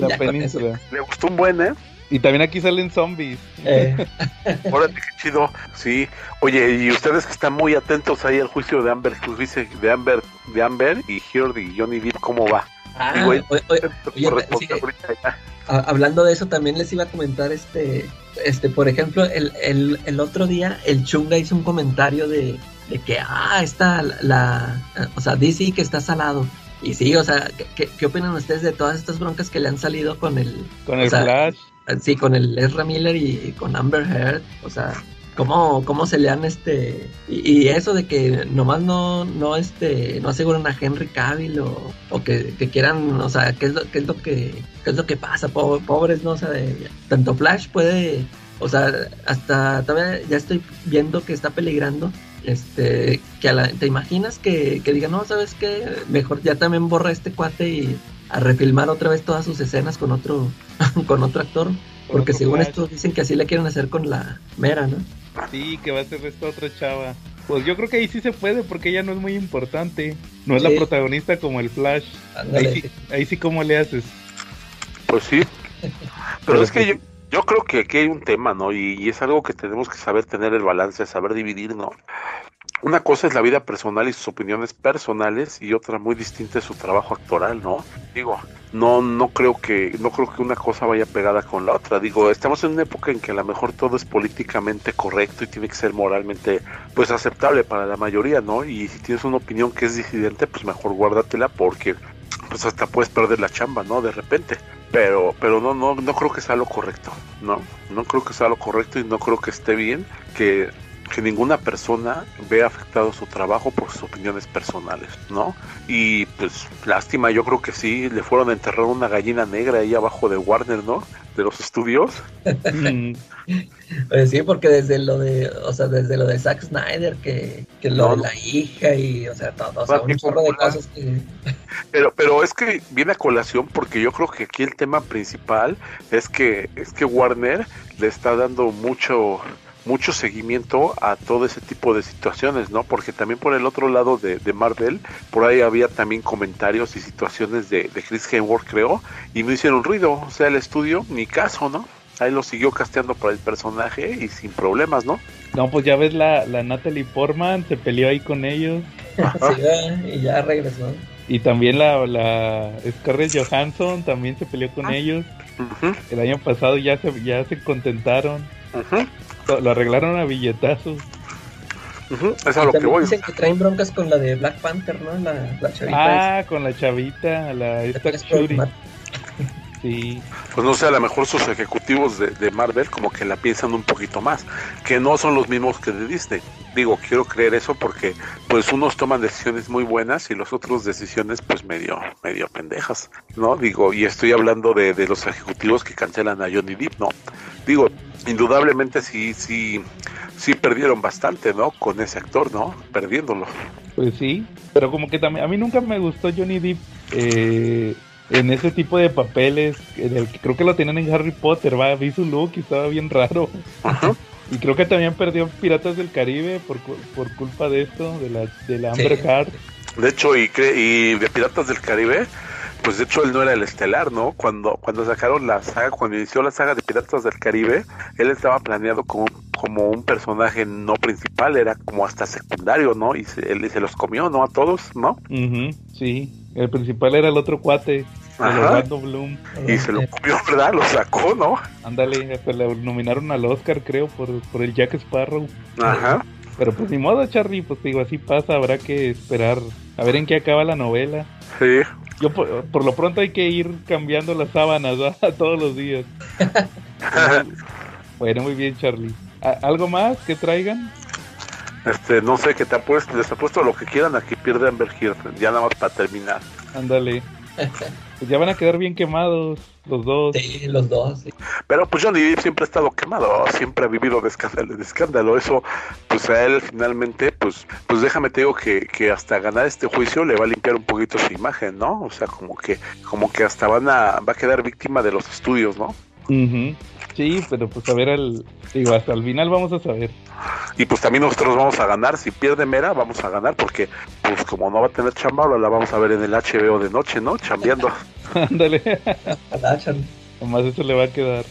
la ya península. Le gustó un buen, ¿eh? Y también aquí salen zombies. Eh, Órale, qué chido. Sí. Oye, y ustedes que están muy atentos ahí al juicio de Amber, juicio de Amber, de Amber y Heard y Johnny Depp, ¿cómo va? ah, güey. oye, oye, oye, Por sí, responsabilidad ya. a- hablando de eso, también les iba a comentar, este, este, por ejemplo, el, el, el otro día, el Chunga hizo un comentario de, de que, ah, está la, la- o sea, DC que está salado. Y sí, o sea, ¿qué- ¿qué, opinan ustedes de todas estas broncas que le han salido con el, Con O el sea, Flash. Sí, con el Ezra Miller y con Amber Heard? O sea, cómo, cómo se le han este y, eso de que nomás no no este no aseguran a Henry Cavill o, o que, quieran o sea qué es lo qué es lo que qué es lo que pasa Po- pobres no o sea de- tanto Flash puede o sea hasta todavía ya estoy viendo que está peligrando este que a la- te imaginas que, que diga no sabes qué mejor ya también borra este cuate y a refilmar otra vez todas sus escenas con otro con otro actor porque otro según Flash. esto dicen que así le quieren hacer con la Mera, ¿no? Sí, que va a ser esta otra chava. Pues yo creo que ahí sí se puede porque ella no es muy importante. No es Sí. la protagonista como el Flash. Ándale. Ahí sí, ahí sí cómo le haces. Pues sí. Pero Pero es que yo, yo creo que aquí hay un tema, ¿no? Y, y es algo que tenemos que saber tener el balance, saber dividir, ¿no? Una cosa es la vida personal y sus opiniones personales y otra muy distinta es su trabajo actoral, ¿no? Digo, no no creo que no creo que una cosa vaya pegada con la otra. Digo, estamos en una época en que a lo mejor todo es políticamente correcto y tiene que ser moralmente pues aceptable para la mayoría, ¿no? Y si tienes una opinión que es disidente, pues mejor guárdatela porque pues hasta puedes perder la chamba, ¿no? De repente. Pero, pero no, no, no creo que sea lo correcto, ¿no? No creo que sea lo correcto y no creo que esté bien que, que ninguna persona vea afectado su trabajo por sus opiniones personales, ¿no? Y pues lástima, yo creo que sí, le fueron a enterrar una gallina negra ahí abajo de Warner, ¿no? De los estudios. Pues sí, porque desde lo de, o sea, desde lo de Zack Snyder, que, que lo No, de la hija y, o sea, todo, o sea, un chorro de cosas que... Pero, pero es que viene a colación porque yo creo que aquí el tema principal es que, es que Warner le está dando mucho, mucho seguimiento a todo ese tipo de situaciones, ¿no? Porque también por el otro lado de, de Marvel, por ahí había también comentarios y situaciones de, de Chris Hemsworth, creo, y no hicieron ruido, o sea, el estudio, ni caso, ¿no? Ahí lo siguió casteando para el personaje y sin problemas, ¿no? No, pues ya ves la, la Natalie Portman, se peleó ahí con ellos. sí, y ya regresó. Y también la, la Scarlett Johansson también se peleó con Ah. ellos. El año pasado ya se, ya se contentaron. Lo, lo arreglaron a billetazos. Es a lo que voy. dicen que traen broncas con la de Black Panther, ¿no? La, la chavita Ah, con la chavita, la esta Es Shuri. Sí. pues no sé, a lo mejor sus ejecutivos de, de Marvel como que la piensan un poquito más, que no son los mismos que de Disney. Digo, quiero creer eso porque pues unos toman decisiones muy buenas y los otros decisiones pues medio, medio pendejas, ¿no? Digo, y estoy hablando de, de los ejecutivos que cancelan a Johnny Depp, ¿no? Digo, indudablemente sí, sí, sí perdieron bastante, ¿no? Con ese actor, ¿no? Perdiéndolo. Pues sí, pero como que también a mí nunca me gustó Johnny Depp eh, en ese tipo de papeles, en el que creo que lo tenían en Harry Potter, va, vi su look y estaba bien raro. Ajá. Y creo que también perdió Piratas del Caribe por, por culpa de esto, de la, de la Amber Heard. De hecho, y, y de Piratas del Caribe, pues de hecho él no era el estelar, ¿no? Cuando, cuando sacaron la saga, cuando inició la saga de Piratas del Caribe, él estaba planeado como, como un personaje no principal, era como hasta secundario, ¿no? Y se, él se los comió, ¿no? A todos, ¿no? sí, el principal era el otro cuate. Orlando Bloom. Y se lo comió, ¿verdad? Lo sacó, ¿no? Ándale, hasta le nominaron al Oscar, creo, por, por el Jack Sparrow. Ajá. Pero pues ni modo, Charlie, pues digo, así pasa, habrá que esperar a ver en qué acaba la novela. Sí. Yo por, lo pronto hay que ir cambiando las sábanas todos los días. bueno, muy bien, Charlie. ¿Algo más que traigan? Este, no sé, que te apuesto, les apuesto lo que quieran, aquí pierden Bergir, ya nada más para terminar. Ándale. Pues ya van a quedar bien quemados los dos. Sí, los dos. Pero pues Johnny Depp siempre ha estado quemado, siempre ha vivido de escándalo, de escándalo. Eso, pues a él finalmente, pues, pues déjame te digo que, que hasta ganar este juicio le va a limpiar un poquito su imagen, ¿no? O sea, como que, como que hasta van a, va a quedar víctima de los estudios, ¿no? Sí, pero pues a ver, al, digo, hasta el final vamos a saber. Y pues también nosotros vamos a ganar. Si pierde Mera, vamos a ganar porque, pues como no va a tener chamba, ahora la vamos a ver en el HBO de noche, ¿no? Chambeando. Ándale. Nomás eso le va a quedar.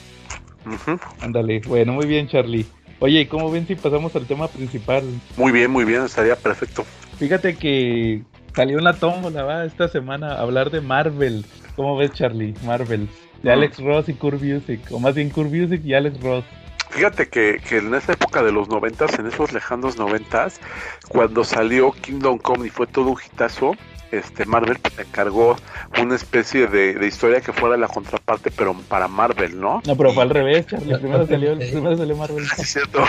Ándale. Bueno, muy bien, Charlie. Oye, ¿y cómo ven si pasamos al tema principal? Muy bien, muy bien, estaría perfecto. Fíjate que salió en la tómbola, va, esta semana a hablar de Marvel. ¿Cómo ves, Charlie? Marvel. De Alex Ross y Kurt Music, o más bien Kurt Music y Alex Ross. Fíjate que, que, en esa época de los noventas, en esos lejanos noventas, cuando salió Kingdom Come y fue todo un hitazo, este Marvel pues, encargó una especie de, historia que fuera la contraparte, pero para Marvel, ¿no? No, pero fue al revés, Charlie. Primero salió, primero salió Marvel. Es cierto.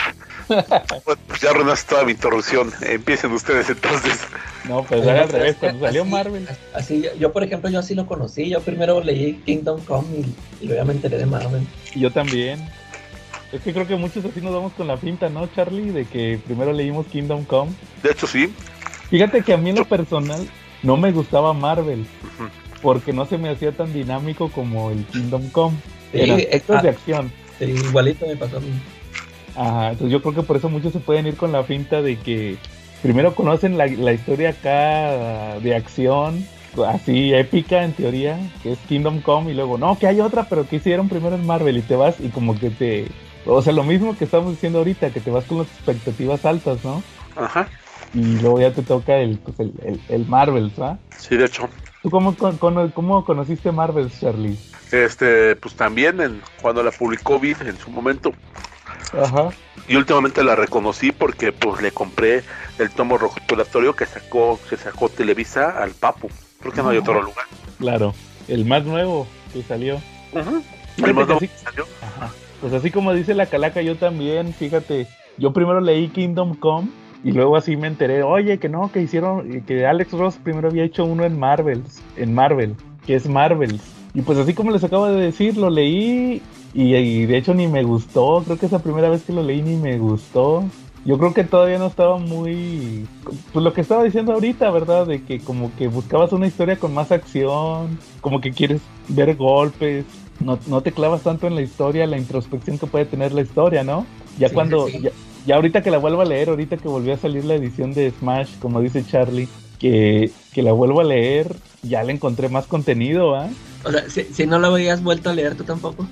pues ya arruinaste toda mi introducción. Empiecen ustedes entonces. No, pues era al revés. Cuando salió Marvel. Así, yo, por ejemplo, yo así lo conocí. Yo primero leí Kingdom Come y, luego ya me enteré de Marvel. Y yo también. Es que creo que muchos así nos vamos con la pinta, ¿no, Charlie? De que primero leímos Kingdom Come. De hecho, sí. Fíjate que a mí en lo personal no me gustaba Marvel. Porque no se me hacía tan dinámico como el Kingdom Come. Sí, Era de acción. igualito me pasó a mí. Ajá, entonces yo creo que por eso muchos se pueden ir con la finta de que primero conocen la, la historia acá de acción, así épica en teoría, que es Kingdom Come, y luego, no, que hay otra, pero que hicieron primero en Marvel y te vas y como que te... O sea, lo mismo que estamos diciendo ahorita, que te vas con las expectativas altas, ¿no? Ajá y luego ya te toca el, pues el, el, Marvel, ¿sabes? Sí, de hecho. ¿Tú cómo, cómo, conociste Marvel, Charlie? Este, pues también en, cuando la publicó Vid en su momento. Ajá. Y últimamente la reconocí porque pues le compré el tomo recopilatorio que sacó, que sacó Televisa al Papu. Creo que no hay otro lugar. Claro, el más nuevo que salió. Ajá. El más nuevo que salió. Ajá. Pues así como dice la calaca, yo también, fíjate, yo primero leí Kingdom Come y luego así me enteré, oye, que no, que hicieron, que Alex Ross primero había hecho uno en Marvel, en Marvel, que es Marvel. Y pues así como les acabo de decir, lo leí y, de hecho ni me gustó, creo que esa primera vez que lo leí ni me gustó. Yo creo que todavía no estaba muy... Pues lo que estaba diciendo ahorita, ¿verdad? De que como que buscabas una historia con más acción, como que quieres ver golpes, no, no te clavas tanto en la historia, la introspección que puede tener la historia, ¿no? Ya cuando... Ya, y ahorita que la vuelvo a leer, ahorita que volvió a salir la edición de Smash, como dice Charlie, que, la vuelvo a leer, ya le encontré más contenido, ¿ah? O sea, si, no la habías vuelto a leer tú tampoco.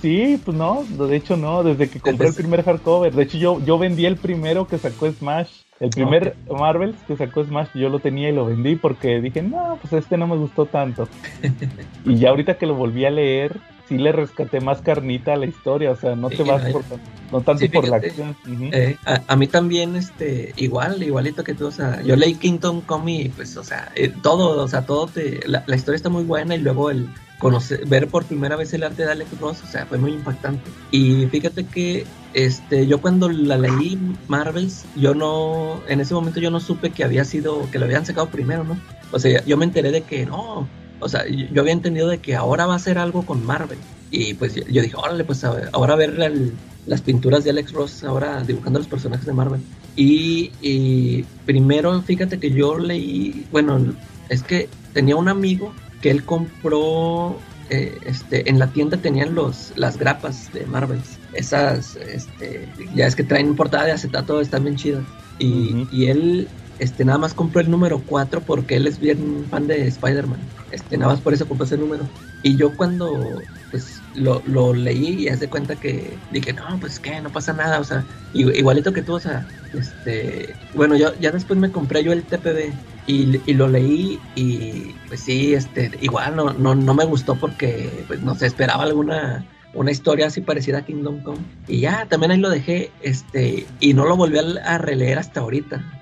sí, pues no, de hecho no, desde que compré el primer hardcover. De hecho yo, yo vendí el primero que sacó Smash. El primer Marvel que sacó Smash yo lo tenía y lo vendí porque dije, no, pues este no me gustó tanto. y ya ahorita que lo volví a leer, sí le rescaté más carnita a la historia, o sea, no te vas por, no tanto por la acción. Eh, a, mí también, este, igual, igualito que tú, o sea, yo leí Kingdom Come y pues, o sea, eh, todo, o sea, todo te, la, historia está muy buena y luego el conocer, ver por primera vez el arte de Alex Ross, o sea, fue muy impactante. Y fíjate que, este, yo cuando la leí Marvels, yo no, en ese momento yo no supe que había sido, que lo habían sacado primero, ¿no? O sea, yo me enteré de que no, o sea, yo, había entendido de que ahora va a hacer algo con Marvel. Y pues yo, dije, órale, pues ahora a ver las pinturas de Alex Ross, ahora dibujando los personajes de Marvel. Y, primero, fíjate que yo leí, bueno, es que tenía un amigo que él compró eh, este, en la tienda tenían los, las grapas de Marvels. Esas, este, ya es que traen portada de acetato, están bien chidas. Y, y él este, nada más compró el número 4 porque él es bien fan de Spider-Man. Este, nada más por eso compró ese número. Y yo cuando pues lo, lo leí y hace cuenta que dije, no, pues que no pasa nada, o sea, igualito que tú, o sea, este, bueno, yo ya después me compré yo el TPB y, y lo leí y pues sí, este, igual no, no, no me gustó porque, pues no sé, esperaba alguna una historia así parecida a Kingdom Come. Y ya, también ahí lo dejé, este, y no lo volví a, releer hasta ahorita.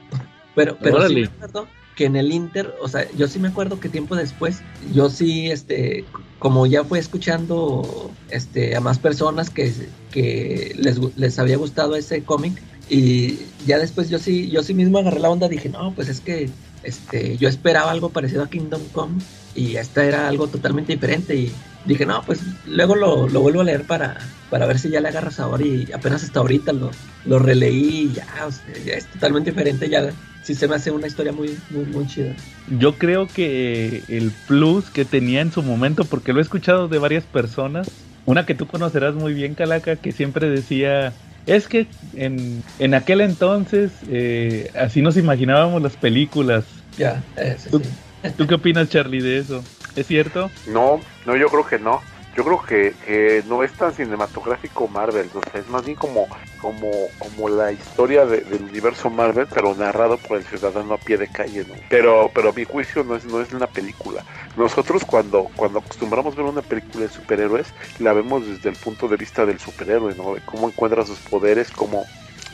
Pero, pero sí me acuerdo que en el Inter, o sea, yo sí me acuerdo que tiempo después, yo sí, este, como ya fui escuchando este, a más personas que, que les, les había gustado ese cómic, y ya después yo sí, yo sí mismo agarré la onda, dije, no, pues es que este, yo esperaba algo parecido a Kingdom Come y esta era algo totalmente diferente y dije, no, pues luego lo, lo vuelvo a leer para, para ver si ya le agarras ahora y apenas hasta ahorita lo, lo releí y ya, o sea, ya es totalmente diferente, ya sí se me hace una historia muy, muy, muy chida. Yo creo que el plus que tenía en su momento, porque lo he escuchado de varias personas, una que tú conocerás muy bien, Calaca, que siempre decía, es que en, en aquel entonces eh, así nos imaginábamos las películas. Ya, ¿Tú, ¿Tú qué opinas, Charlie, de eso? ¿Es cierto? No, no, yo creo que no yo creo que, no es tan cinematográfico Marvel, o sea, es más bien como, como, como la historia del universo Marvel, pero narrado por el ciudadano a pie de calle, ¿no? Pero, pero a mi juicio no es, no es una película. Nosotros cuando, cuando acostumbramos ver una película de superhéroes, la vemos desde el punto de vista del superhéroe, ¿no? De cómo encuentra sus poderes, cómo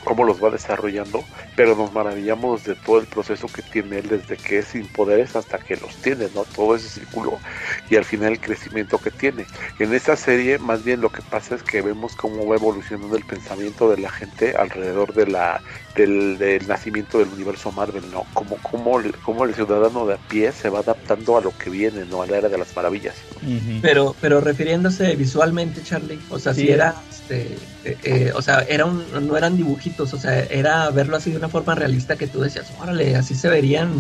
cómo los va desarrollando, pero nos maravillamos de todo el proceso que tiene él desde que es sin poderes hasta que los tiene, ¿no? Todo ese círculo y al final el crecimiento que tiene. En esta serie más bien lo que pasa es que vemos cómo va evolucionando el pensamiento de la gente alrededor de la del, nacimiento del universo Marvel, ¿no? Como, como, como el ciudadano de a pie se va adaptando a lo que viene, ¿no? A la era de las maravillas. Pero, pero refiriéndose visualmente, Charlie, o sea, si era, este, eh, eh, o sea, era un, no eran dibujitos, o sea, era verlo así de una forma realista que tú decías, órale, así se verían,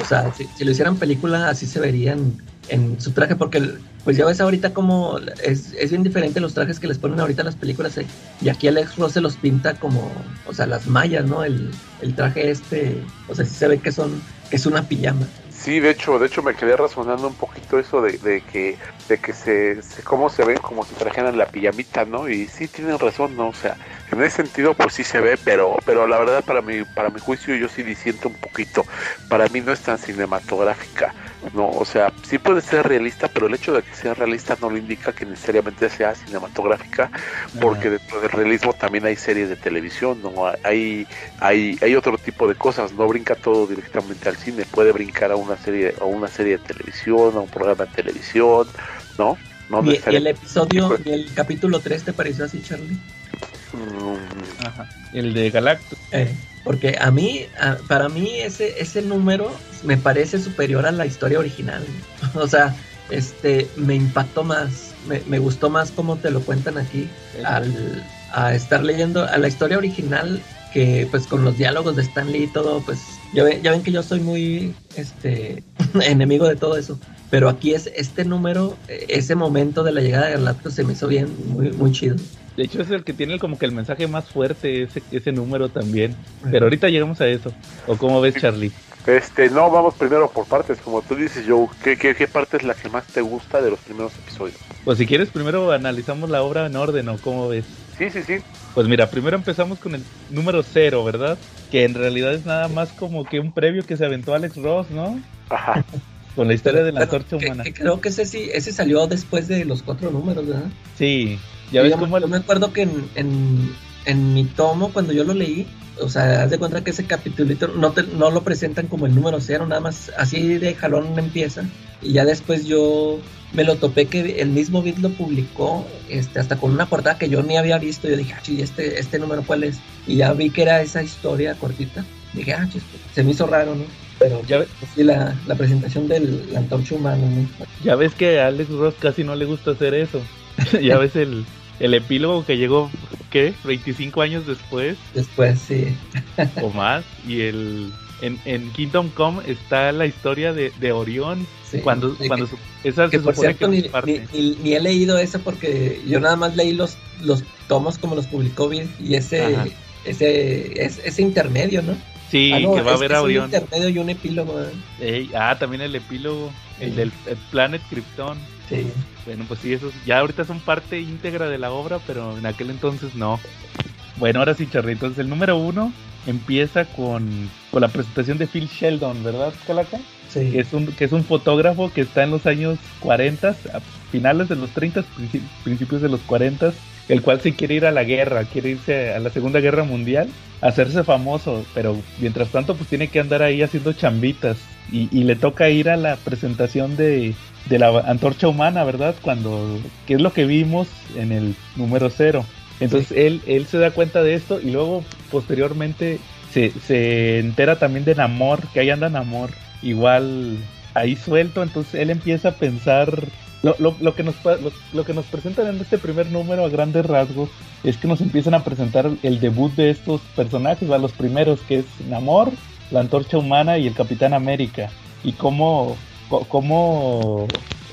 o sea, si, si lo hicieran película, así se verían en su traje, porque pues ya ves ahorita como es, es bien diferente los trajes que les ponen ahorita las películas, eh, y aquí Alex Ross se los pinta como, o sea, las mallas, ¿no? El, el traje este, o sea, sí se ve que son, que es una pijama. Sí, de hecho, de hecho me quedé razonando un poquito eso de, de que, de que se, se, cómo se ven como si trajeran la pijamita, ¿no? Y sí tienen razón, ¿no? O sea, en ese sentido pues sí se ve, pero, pero la verdad para mi, para mi juicio yo sí disiento un poquito. Para mí no es tan cinematográfica. No, o sea, sí puede ser realista, pero el hecho de que sea realista no lo indica que necesariamente sea cinematográfica, porque dentro del realismo también hay series de televisión, no hay, hay, hay otro tipo de cosas, no brinca todo directamente al cine, puede brincar a una serie, a una serie de televisión, a un programa de televisión, ¿no? no ¿Y, el episodio, y el capítulo 3 te pareció así, Charlie? Mm. Ajá. El de Galactus. Eh. Porque a mí, para mí ese, ese número me parece superior a la historia original. o sea, este, me impactó más, me, gustó más cómo te lo cuentan aquí, al a estar leyendo a la historia original, que pues con los diálogos de Stan Lee y todo, pues ya, ya ven que yo soy muy este enemigo de todo eso. Pero aquí es este número, ese momento de la llegada de Galactus se me hizo bien, muy, muy chido. De hecho es el que tiene como que el mensaje más fuerte, ese, ese número también. Pero ahorita llegamos a eso. ¿O cómo ves, Charlie? Este, no, vamos primero por partes, como tú dices, Joe. ¿Qué, qué, parte es la que más te gusta de los primeros episodios? Pues si quieres, primero analizamos la obra en orden, ¿o cómo ves? Sí, sí, sí. Pues mira, primero empezamos con el número cero, ¿verdad? Que en realidad es nada más como que un previo que se aventó Alex Ross, ¿no? Ajá. con la historia de la antorcha humana. creo que ese sí, ese salió después de los cuatro números, ¿verdad? Sí, ya ves cómo... Yo me acuerdo que en, en, en, mi tomo, cuando yo lo leí, o sea, haz de cuenta que ese capitulito no, no lo presentan como el número cero, nada más así de jalón empieza. Y ya después yo me lo topé que el mismo Bit lo publicó, este, hasta con una portada que yo ni había visto. Yo dije, ah, este, este número cuál es. Y ya vi que era esa historia cortita. Dije, ah, se me hizo raro, ¿no? Pero ya ves, sí, la, la presentación del antorcha humano, ¿no? Ya ves que a Alex Ross casi no le gusta hacer eso. ya ves el, el epílogo que llegó, ¿qué? 25 años después. Después, sí. o más. Y el en, en Kingdom Come está la historia de, de Orión. cuando cuando que, esa por cierto, ni, ni, he leído eso porque yo nada más leí los, los tomos como los publicó Bill y ese, ese, ese intermedio, ¿no? Sí, ah, que va a haber a Orión. Un intermedio y un epílogo. ¿eh? ah, también el epílogo, el del Planet Krypton. Sí. Bueno, pues sí, esos ya ahorita son parte íntegra de la obra, pero en aquel entonces no. Bueno, ahora sí, Charritos, el número uno empieza con, con la presentación de Phil Sheldon, ¿verdad, Calaca? Sí. Que es, un, que es un fotógrafo que está en los años 40, a finales de los 30, principios de los 40, el cual sí quiere ir a la guerra, quiere irse a la Segunda Guerra Mundial, hacerse famoso, pero mientras tanto pues tiene que andar ahí haciendo chambitas y, y le toca ir a la presentación de, de la antorcha humana, ¿verdad? Cuando, que es lo que vimos en el número cero. Entonces él, él se da cuenta de esto y luego posteriormente se, se entera también de Namor, que ahí anda Namor, igual ahí suelto, entonces él empieza a pensar lo, lo, lo, que nos, lo, que nos presentan en este primer número a grandes rasgos es que nos empiezan a presentar el debut de estos personajes, a los primeros, que es Namor, la Antorcha Humana y el Capitán América. Y cómo, cómo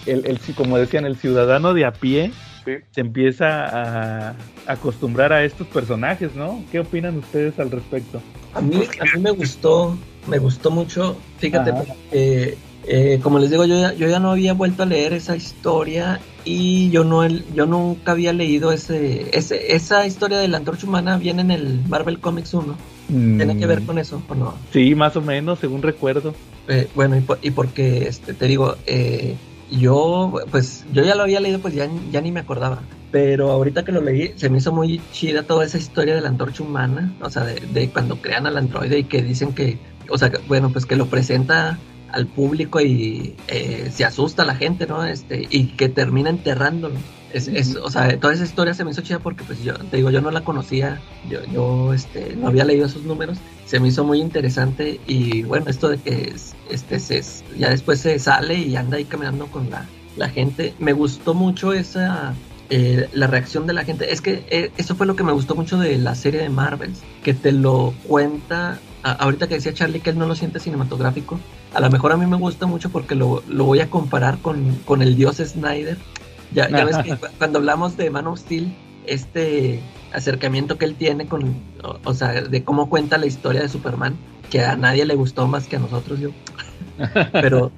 el, el, como decían, el ciudadano de a pie se empieza a acostumbrar a estos personajes, ¿no? ¿Qué opinan ustedes al respecto? A mí, a mí me gustó, me gustó mucho, fíjate, porque eh, como les digo, yo ya, yo ya no había vuelto a leer esa historia y yo no yo nunca había leído ese, ese esa historia de la antorcha humana viene en el Marvel Comics 1. ¿Tiene que ver mm. con eso o no? Sí, más o menos, según recuerdo. Eh, bueno, y, porque este, te digo, eh, yo pues yo ya lo había leído, pues ya, ya ni me acordaba. Pero ahorita que lo leí, se me hizo muy chida toda esa historia de la antorcha humana, o sea, de, de cuando crean al androide y que dicen que, o sea, bueno, pues que lo presenta al público y eh, se asusta la gente, ¿no? Este, y que termina enterrándolo. Es, es, o sea, toda esa historia se me hizo chida porque, pues, yo te digo, yo no la conocía, yo, yo este, no había leído esos números, se me hizo muy interesante y, bueno, esto de que, este, se, ya después se sale y anda ahí caminando con la, la gente, me gustó mucho esa, eh, la reacción de la gente. Es que eh, eso fue lo que me gustó mucho de la serie de Marvel, que te lo cuenta. ahorita que decía Charlie que él no lo siente cinematográfico, a lo mejor a mí me gusta mucho porque lo, voy a comparar con, con, el dios Snyder. Ya, ya ves que cuando hablamos de Man of Steel, este acercamiento que él tiene con, o, sea, de cómo cuenta la historia de Superman, que a nadie le gustó más que a nosotros, yo. Pero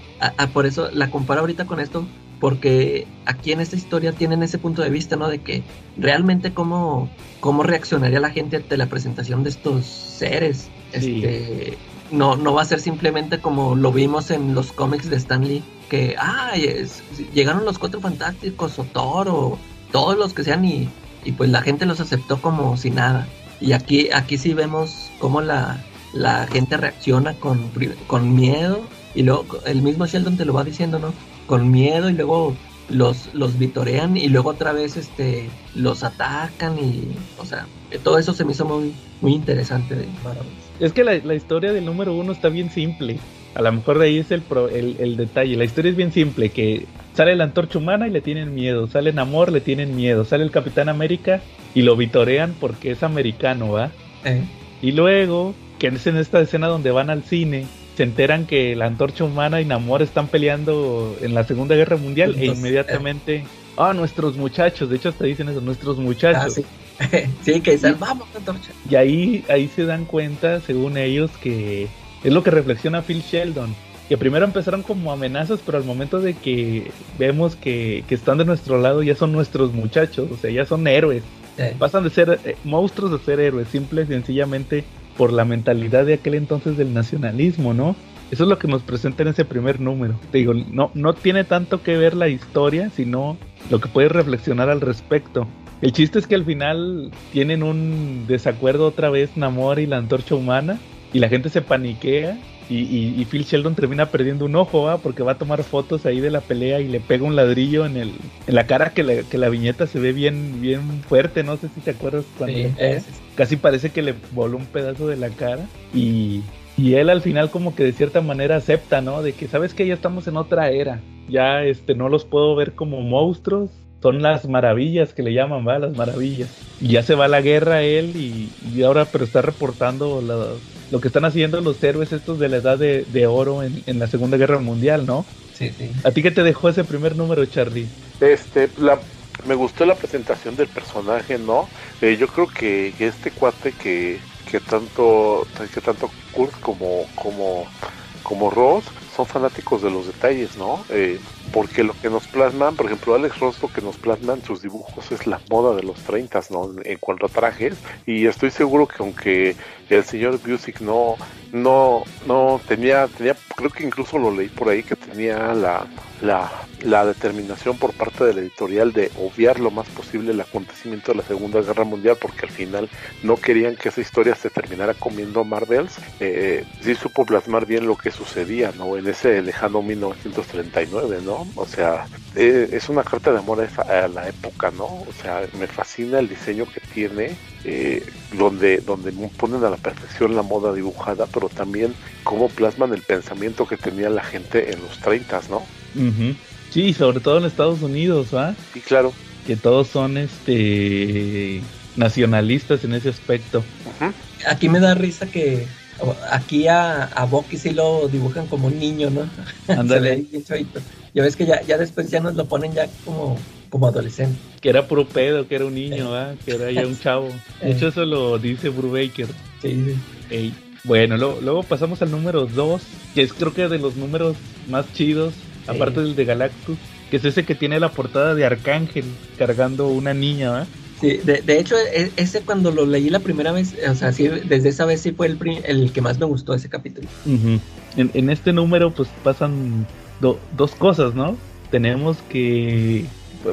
por eso la comparo ahorita con esto, porque aquí en esta historia tienen ese punto de vista, ¿no? De que realmente cómo, cómo reaccionaría la gente ante la presentación de estos seres. Este, no, no va a ser simplemente como lo vimos en los cómics de Stan Lee, que, ay, llegaron los cuatro fantásticos o Thor o todos los que sean y, y, pues la gente los aceptó como si nada. Y aquí, aquí sí vemos cómo la, la gente reacciona con, con miedo y luego el mismo Sheldon te lo va diciendo, ¿no? Con miedo y luego los, los vitorean y luego otra vez este los atacan y o sea todo eso se me hizo muy muy interesante de es que la, historia del número uno está bien simple. A lo mejor de ahí es el, el, detalle. La historia es bien simple, que sale la antorcha humana y le tienen miedo, sale Namor, le tienen miedo, sale el Capitán América y lo vitorean porque es americano, ¿va? Eh. Y luego, que es en esta escena donde van al cine, se enteran que la antorcha humana y Namor están peleando en la Segunda Guerra Mundial e inmediatamente, ah, nuestros muchachos, de hecho hasta dicen eso, nuestros muchachos. Ah, sí, que salvamos la antorcha. Y ahí, ahí se dan cuenta, según ellos, que es lo que reflexiona Phil Sheldon. Que primero empezaron como amenazas, pero al momento de que vemos que, están de nuestro lado, ya son nuestros muchachos, o sea, ya son héroes. Pasan de ser eh, monstruos a ser héroes, simple y sencillamente por la mentalidad de aquel entonces del nacionalismo, ¿no? Eso es lo que nos presenta en ese primer número. Te digo, no, no tiene tanto que ver la historia, sino lo que puedes reflexionar al respecto. El chiste es que al final tienen un desacuerdo otra vez Namor y la antorcha humana y la gente se paniquea y, Phil Sheldon termina perdiendo un ojo, ¿va? Porque va a tomar fotos ahí de la pelea y le pega un ladrillo en, el, en la cara que la, que la viñeta se ve bien, bien fuerte, no sé si te acuerdas cuando casi parece que le voló un pedazo de la cara y, y él al final como que de cierta manera acepta, ¿no? De que sabes que ya estamos en otra era ya este no los puedo ver como monstruos, son las maravillas que le llaman, va, las maravillas. Y ya se va a la guerra él y, ahora pero está reportando lo que están haciendo los héroes estos de la edad de, oro en, la Segunda Guerra Mundial, ¿no? Sí, sí. ¿A ti qué te dejó ese primer número, Charlie? Este, la, me gustó la presentación del personaje, ¿no? Eh, yo creo que, este cuate que, que tanto que tanto Kurt como como como Ross son fanáticos de los detalles, ¿no? Eh, porque lo que nos plasman, por ejemplo, Alex Ross que nos plasman sus dibujos es la moda de los 30, ¿no? En cuanto a trajes, y estoy seguro que aunque el señor Busick no, no, no tenía, tenía, creo que incluso lo leí por ahí que tenía la, la, la determinación por parte de la editorial de obviar lo más posible el acontecimiento de la Segunda Guerra Mundial, porque al final no querían que esa historia se terminara comiendo Marvels, eh, sí supo plasmar bien lo que sucedía, ¿no? En ese lejano 1939, ¿no? O sea, eh, es una carta de amor a, la época, ¿no? O sea, me fascina el diseño que tiene, eh, donde, donde ponen a la perfección la moda dibujada, pero también cómo plasman el pensamiento que tenía la gente en los 30, ¿no? Sí, sobre todo en Estados Unidos, ¿ah? Sí, claro. Que todos son este nacionalistas en ese aspecto. Aquí me da risa que aquí a, a Bucky sí lo dibujan como un niño, ¿no? Ándale. ya ves que ya, ya después ya nos lo ponen ya como, como adolescente. Que era puro pedo, que era un niño, ¿ah? que era ya un chavo. De hecho, eso lo dice Brubaker. Sí, sí. Bueno, luego, pasamos al número 2, que es creo que de los números más chidos, aparte del de Galactus, que es ese que tiene la portada de Arcángel cargando una niña, ¿verdad? Sí, de, de, hecho, e, ese cuando lo leí la primera vez, o sea, sí, desde esa vez sí fue el, el que más me gustó ese capítulo. en, en, este número, pues pasan dos cosas, ¿no? Tenemos que.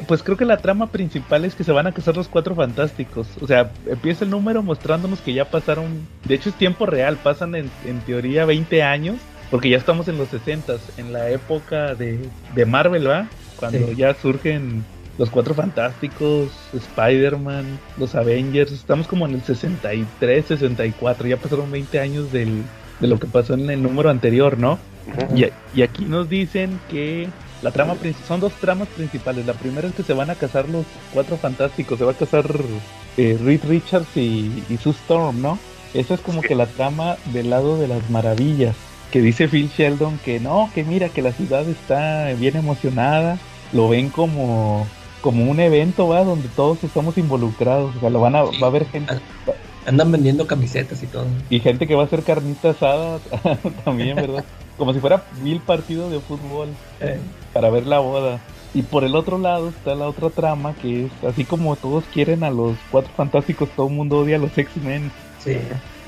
Pues creo que la trama principal es que se van a casar los cuatro fantásticos. O sea, empieza el número mostrándonos que ya pasaron. De hecho, es tiempo real, pasan en, en teoría 20 años, porque ya estamos en los 60 en la época de, de Marvel, ¿va? Cuando ya surgen los Cuatro Fantásticos, Spider-Man, los Avengers, estamos como en el 63, 64, ya pasaron 20 años del, de lo que pasó en el número anterior, ¿no? y, y, aquí nos dicen que la trama son dos tramas principales. La primera es que se van a casar los Cuatro Fantásticos, se va a casar eh, Reed Richards y, y Sue Storm, ¿no? Esa es como que la trama del lado de las maravillas. Que dice Phil Sheldon que no, que mira que la ciudad está bien emocionada, lo ven como como un evento, va, donde todos estamos involucrados, o sea, lo van a, va a haber gente. Andan vendiendo camisetas y todo. Y gente que va a hacer carnita asada también, ¿verdad? como si fuera mil partidos de fútbol eh. Para ver la boda. Y por el otro lado está la otra trama que es así como todos quieren a los cuatro fantásticos, todo el mundo odia a los X-Men. Sí.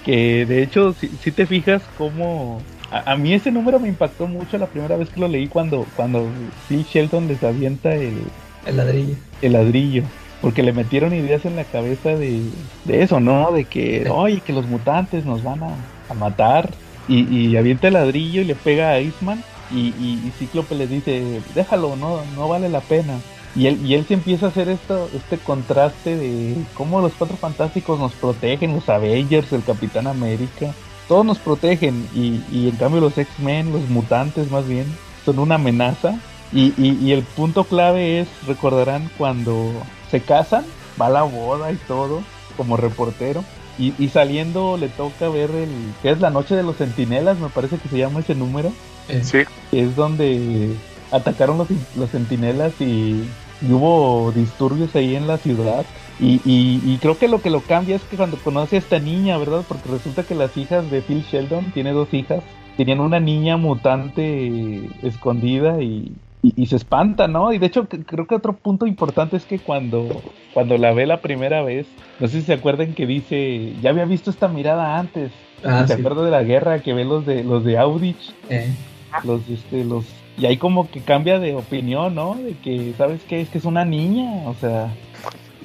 Que de hecho, si, te fijas cómo a, mí ese número me impactó mucho la primera vez que lo leí cuando, cuando Phil Shelton les avienta el, el ladrillo. El ladrillo. Porque le metieron ideas en la cabeza de, de eso, ¿no? De que, oye, que los mutantes nos van a, matar. Y, y, avienta el ladrillo y le pega a Iceman. Y, y, Cíclope le dice, déjalo, no, no vale la pena. Y él, y él se empieza a hacer esto, este contraste de cómo los cuatro fantásticos nos protegen, los Avengers, el Capitán América, todos nos protegen y, y en cambio los X-Men, los mutantes más bien, son una amenaza y, y, el punto clave es, recordarán, cuando se casan, va a la boda y todo, como reportero. Y, y, saliendo le toca ver el que es la noche de los centinelas, me parece que se llama ese número. Eh, sí. Es donde atacaron los, los centinelas y, hubo disturbios ahí en la ciudad. Y, y, creo que lo que lo cambia es que cuando conoce a esta niña, ¿verdad? Porque resulta que las hijas de Phil Sheldon, tiene dos hijas, tenían una niña mutante escondida y, y, se espanta, ¿no? Y de hecho creo que otro punto importante es que cuando, cuando la ve la primera vez, no sé si se acuerdan que dice, ya había visto esta mirada antes. Ah, se acuerda de la guerra que ve los de los de Audich, eh. Los este los y ahí como que cambia de opinión, ¿no? De que sabes qué es que es una niña, o sea,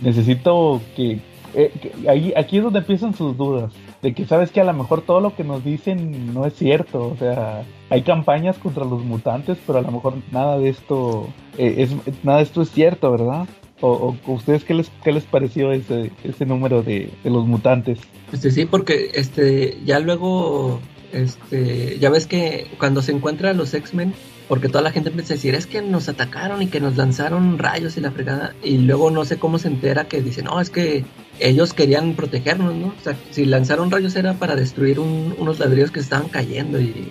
necesito que, eh, que ahí aquí es donde empiezan sus dudas de que sabes que a lo mejor todo lo que nos dicen no es cierto, o sea, hay campañas contra los mutantes, pero a lo mejor nada de esto eh, es nada de esto es cierto, ¿verdad? O, ustedes qué les qué les pareció ese ese número de, los mutantes? Este sí, porque este ya luego este ya ves que cuando se encuentran los X-Men porque toda la gente empieza a decir, es que nos atacaron y que nos lanzaron rayos y la fregada, y luego no sé cómo se entera que dicen, no, es que ellos querían protegernos, ¿no? O sea, si lanzaron rayos era para destruir unos ladrillos que estaban cayendo y,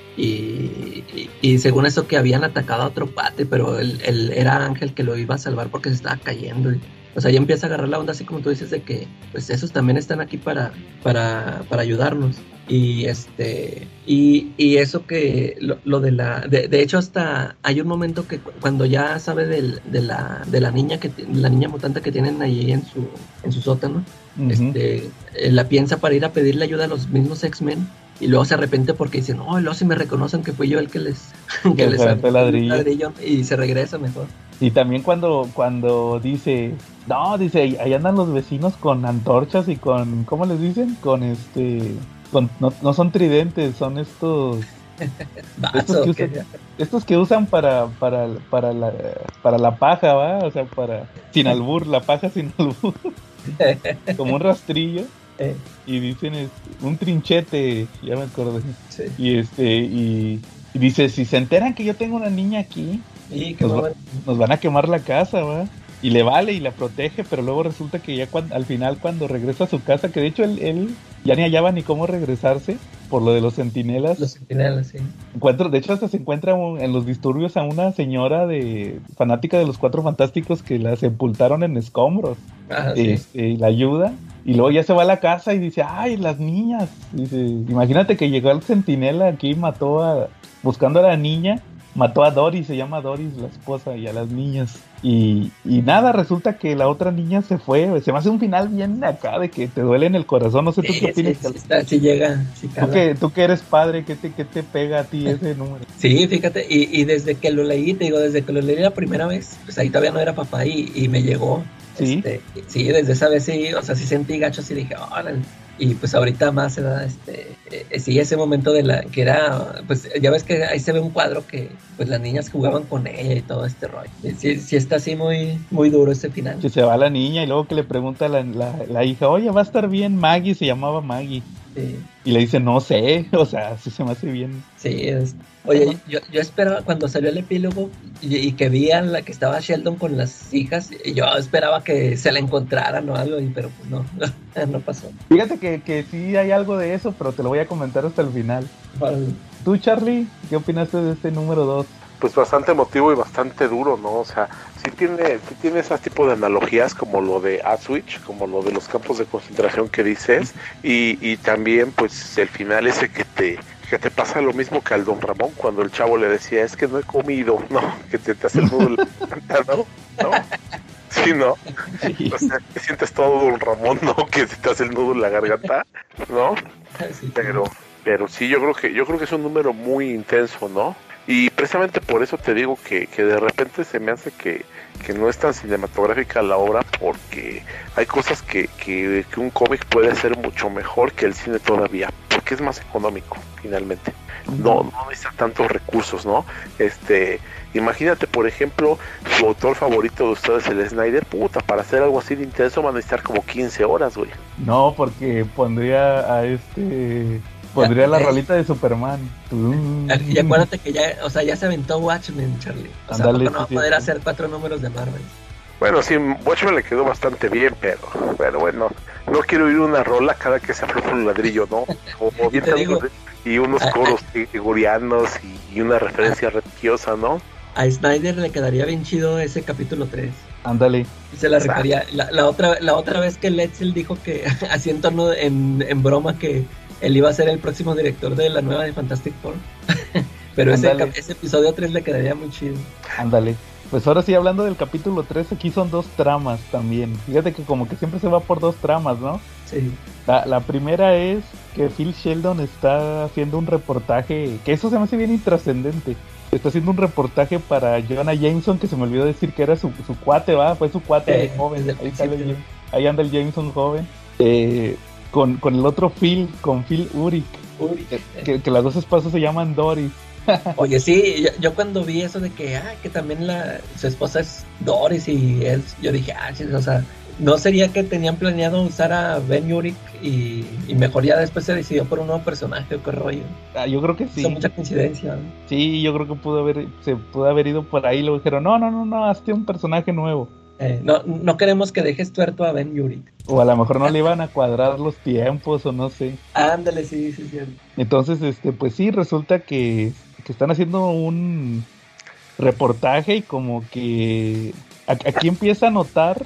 y, según eso que habían atacado a otro pate, pero él, era Ángel que lo iba a salvar porque se estaba cayendo. O sea, ya empieza a agarrar la onda así como tú dices de que pues esos también están aquí para, para, para ayudarnos. Y este y, y eso que lo, de la de, de, hecho hasta hay un momento que cuando ya sabe del, de la de la niña que la niña mutante que tienen ahí en su en su sótano, este eh, la piensa para ir a pedirle ayuda a los mismos X-Men y luego se arrepiente porque dice, no, luego si me reconocen que fui yo el que les, que les el ladrillo. y se regresa mejor. Y también cuando, cuando dice, no, dice, ahí andan los vecinos con antorchas y con, ¿cómo les dicen? Con este, no, no, son tridentes, son estos... estos, que usan, para, para, para, la, para la paja, ¿va? O sea, para... Sin albur, la paja sin albur. Como un rastrillo. Eh. Y dicen un trinchete, ya me acordé. Y este, y, dice, si se enteran que yo tengo una niña aquí, nos, van a quemar la casa, ¿va? y le vale y la protege, pero luego resulta que ya al final cuando regresa a su casa, que de hecho él, él ya ni hallaba ni cómo regresarse por lo de los centinelas. Los centinelas, sí. Encuentro, de hecho hasta se encuentra en los disturbios a una señora de fanática de los Cuatro Fantásticos que la sepultaron en escombros. Ah, este, y la ayuda. Y luego ya se va a la casa y dice, ay, las niñas. Dice, imagínate que llegó el centinela aquí y mató a, buscando a la niña mató a Doris, se llama Doris la esposa y a las niñas. Y, y nada, resulta que la otra niña se fue. Se me hace un final bien acá de que te duele en el corazón. No sé tú qué opinas. Sí, llega. ¿Tú, que, tú que eres padre, ¿qué te, qué te pega a ti ese número? Sí, fíjate. Y, y desde que lo leí, te digo, desde que lo leí la primera vez, pues ahí todavía no era papá y, y me llegó. Sí. Este, sí, desde esa vez sí, o sea, sí sentí gacho, y dije, órale y pues ahorita más se da este eh, sí ese momento de la que era pues ya ves que ahí se ve un cuadro que pues las niñas jugaban con ella y todo este rollo. Sí, sí está así muy muy duro ese final. Que se va la niña y luego que le pregunta la, la, la hija oye va a estar bien Maggie se llamaba Maggie y le dice, no sé, o sea, sí se me hace bien. Sí, es... oye, yo, yo esperaba cuando salió el epílogo y, que vi a la que estaba Sheldon con las hijas, yo esperaba que se la encontraran o algo, pero pues no, no pasó. Fíjate que, que sí hay algo de eso, pero te lo voy a comentar hasta el final. ¿Tú, Charlie, qué opinaste de este número 2? pues bastante emotivo y bastante duro, ¿no? O sea, sí tiene, sí tiene ese tipo de analogías como lo de Auschwitz, como lo de los campos de concentración que dices, y, y también pues el final ese que te, que te pasa lo mismo que al don Ramón cuando el chavo le decía, es que no he comido, no, que te, te hace el nudo ¿no? ¿no? Sí, ¿no? O sea, que sientes todo don Ramón, ¿no? Que se te hace el nudo en la garganta, ¿no? Pero, pero sí, yo creo que, yo creo que es un número muy intenso, ¿no? Y precisamente por eso te digo que, que de repente se me hace que, que, no es tan cinematográfica la obra porque hay cosas que, que, un cómic puede hacer mucho mejor que el cine todavía, porque es más económico finalmente. No, no necesita tantos recursos, ¿no? Este, imagínate, por ejemplo, su autor favorito de ustedes, el Snyder, puta, para hacer algo así de intenso van a necesitar como 15 horas, güey. No, porque pondría a este Pondría la rolita de Superman. Y acuérdate que ya, o sea, ya se aventó Watchmen, Charlie. O sea, no va a poder hacer cuatro números de Marvel. Bueno, sí, Watchmen le quedó bastante bien, pero, pero bueno, no quiero oír una rola cada que se afloja un ladrillo, ¿no? O, y unos coros gregorianos y, una referencia religiosa, ¿no? A Snyder le quedaría bien chido ese capítulo 3. Ándale. Se la refería. La, otra, la otra vez que Letzel dijo que, así en tono, en, en broma, que él iba a ser el próximo director de la nueva de Fantastic Four. Pero ese, episodio 3 le quedaría muy chido. Ándale. Pues ahora sí, hablando del capítulo 3, aquí son dos tramas también. Fíjate que como que siempre se va por dos tramas, ¿no? Sí. La, primera es que Phil Sheldon está haciendo un reportaje, que eso se me hace bien intrascendente. Está haciendo un reportaje para Jonah Jameson, que se me olvidó decir que era su, cuate, ¿va? Fue su cuate joven. Ahí, ahí anda el Jameson joven. Eh, con, con el otro Phil, con Phil Uric. Que, las dos esposas se llaman Doris. Oye, sí, yo, cuando vi eso de que, ah, que también la, su esposa es Doris y él, yo dije, ah, sí, o sea, ¿No sería que tenían planeado usar a Ben Yurik y, y mejor ya después se decidió por un nuevo personaje o qué rollo? Ah, yo creo que sí. Son mucha coincidencia. ¿no? Sí, yo creo que pudo haber, se pudo haber ido por ahí y luego dijeron, no, no, no, no, hazte un personaje nuevo. Eh, no, no queremos que dejes tuerto a Ben Yurik. O a lo mejor no le iban a cuadrar los tiempos o no sé. Ándale, sí, sí, sí. Entonces, este, pues sí, resulta que, que están haciendo un reportaje y como que aquí empieza a notar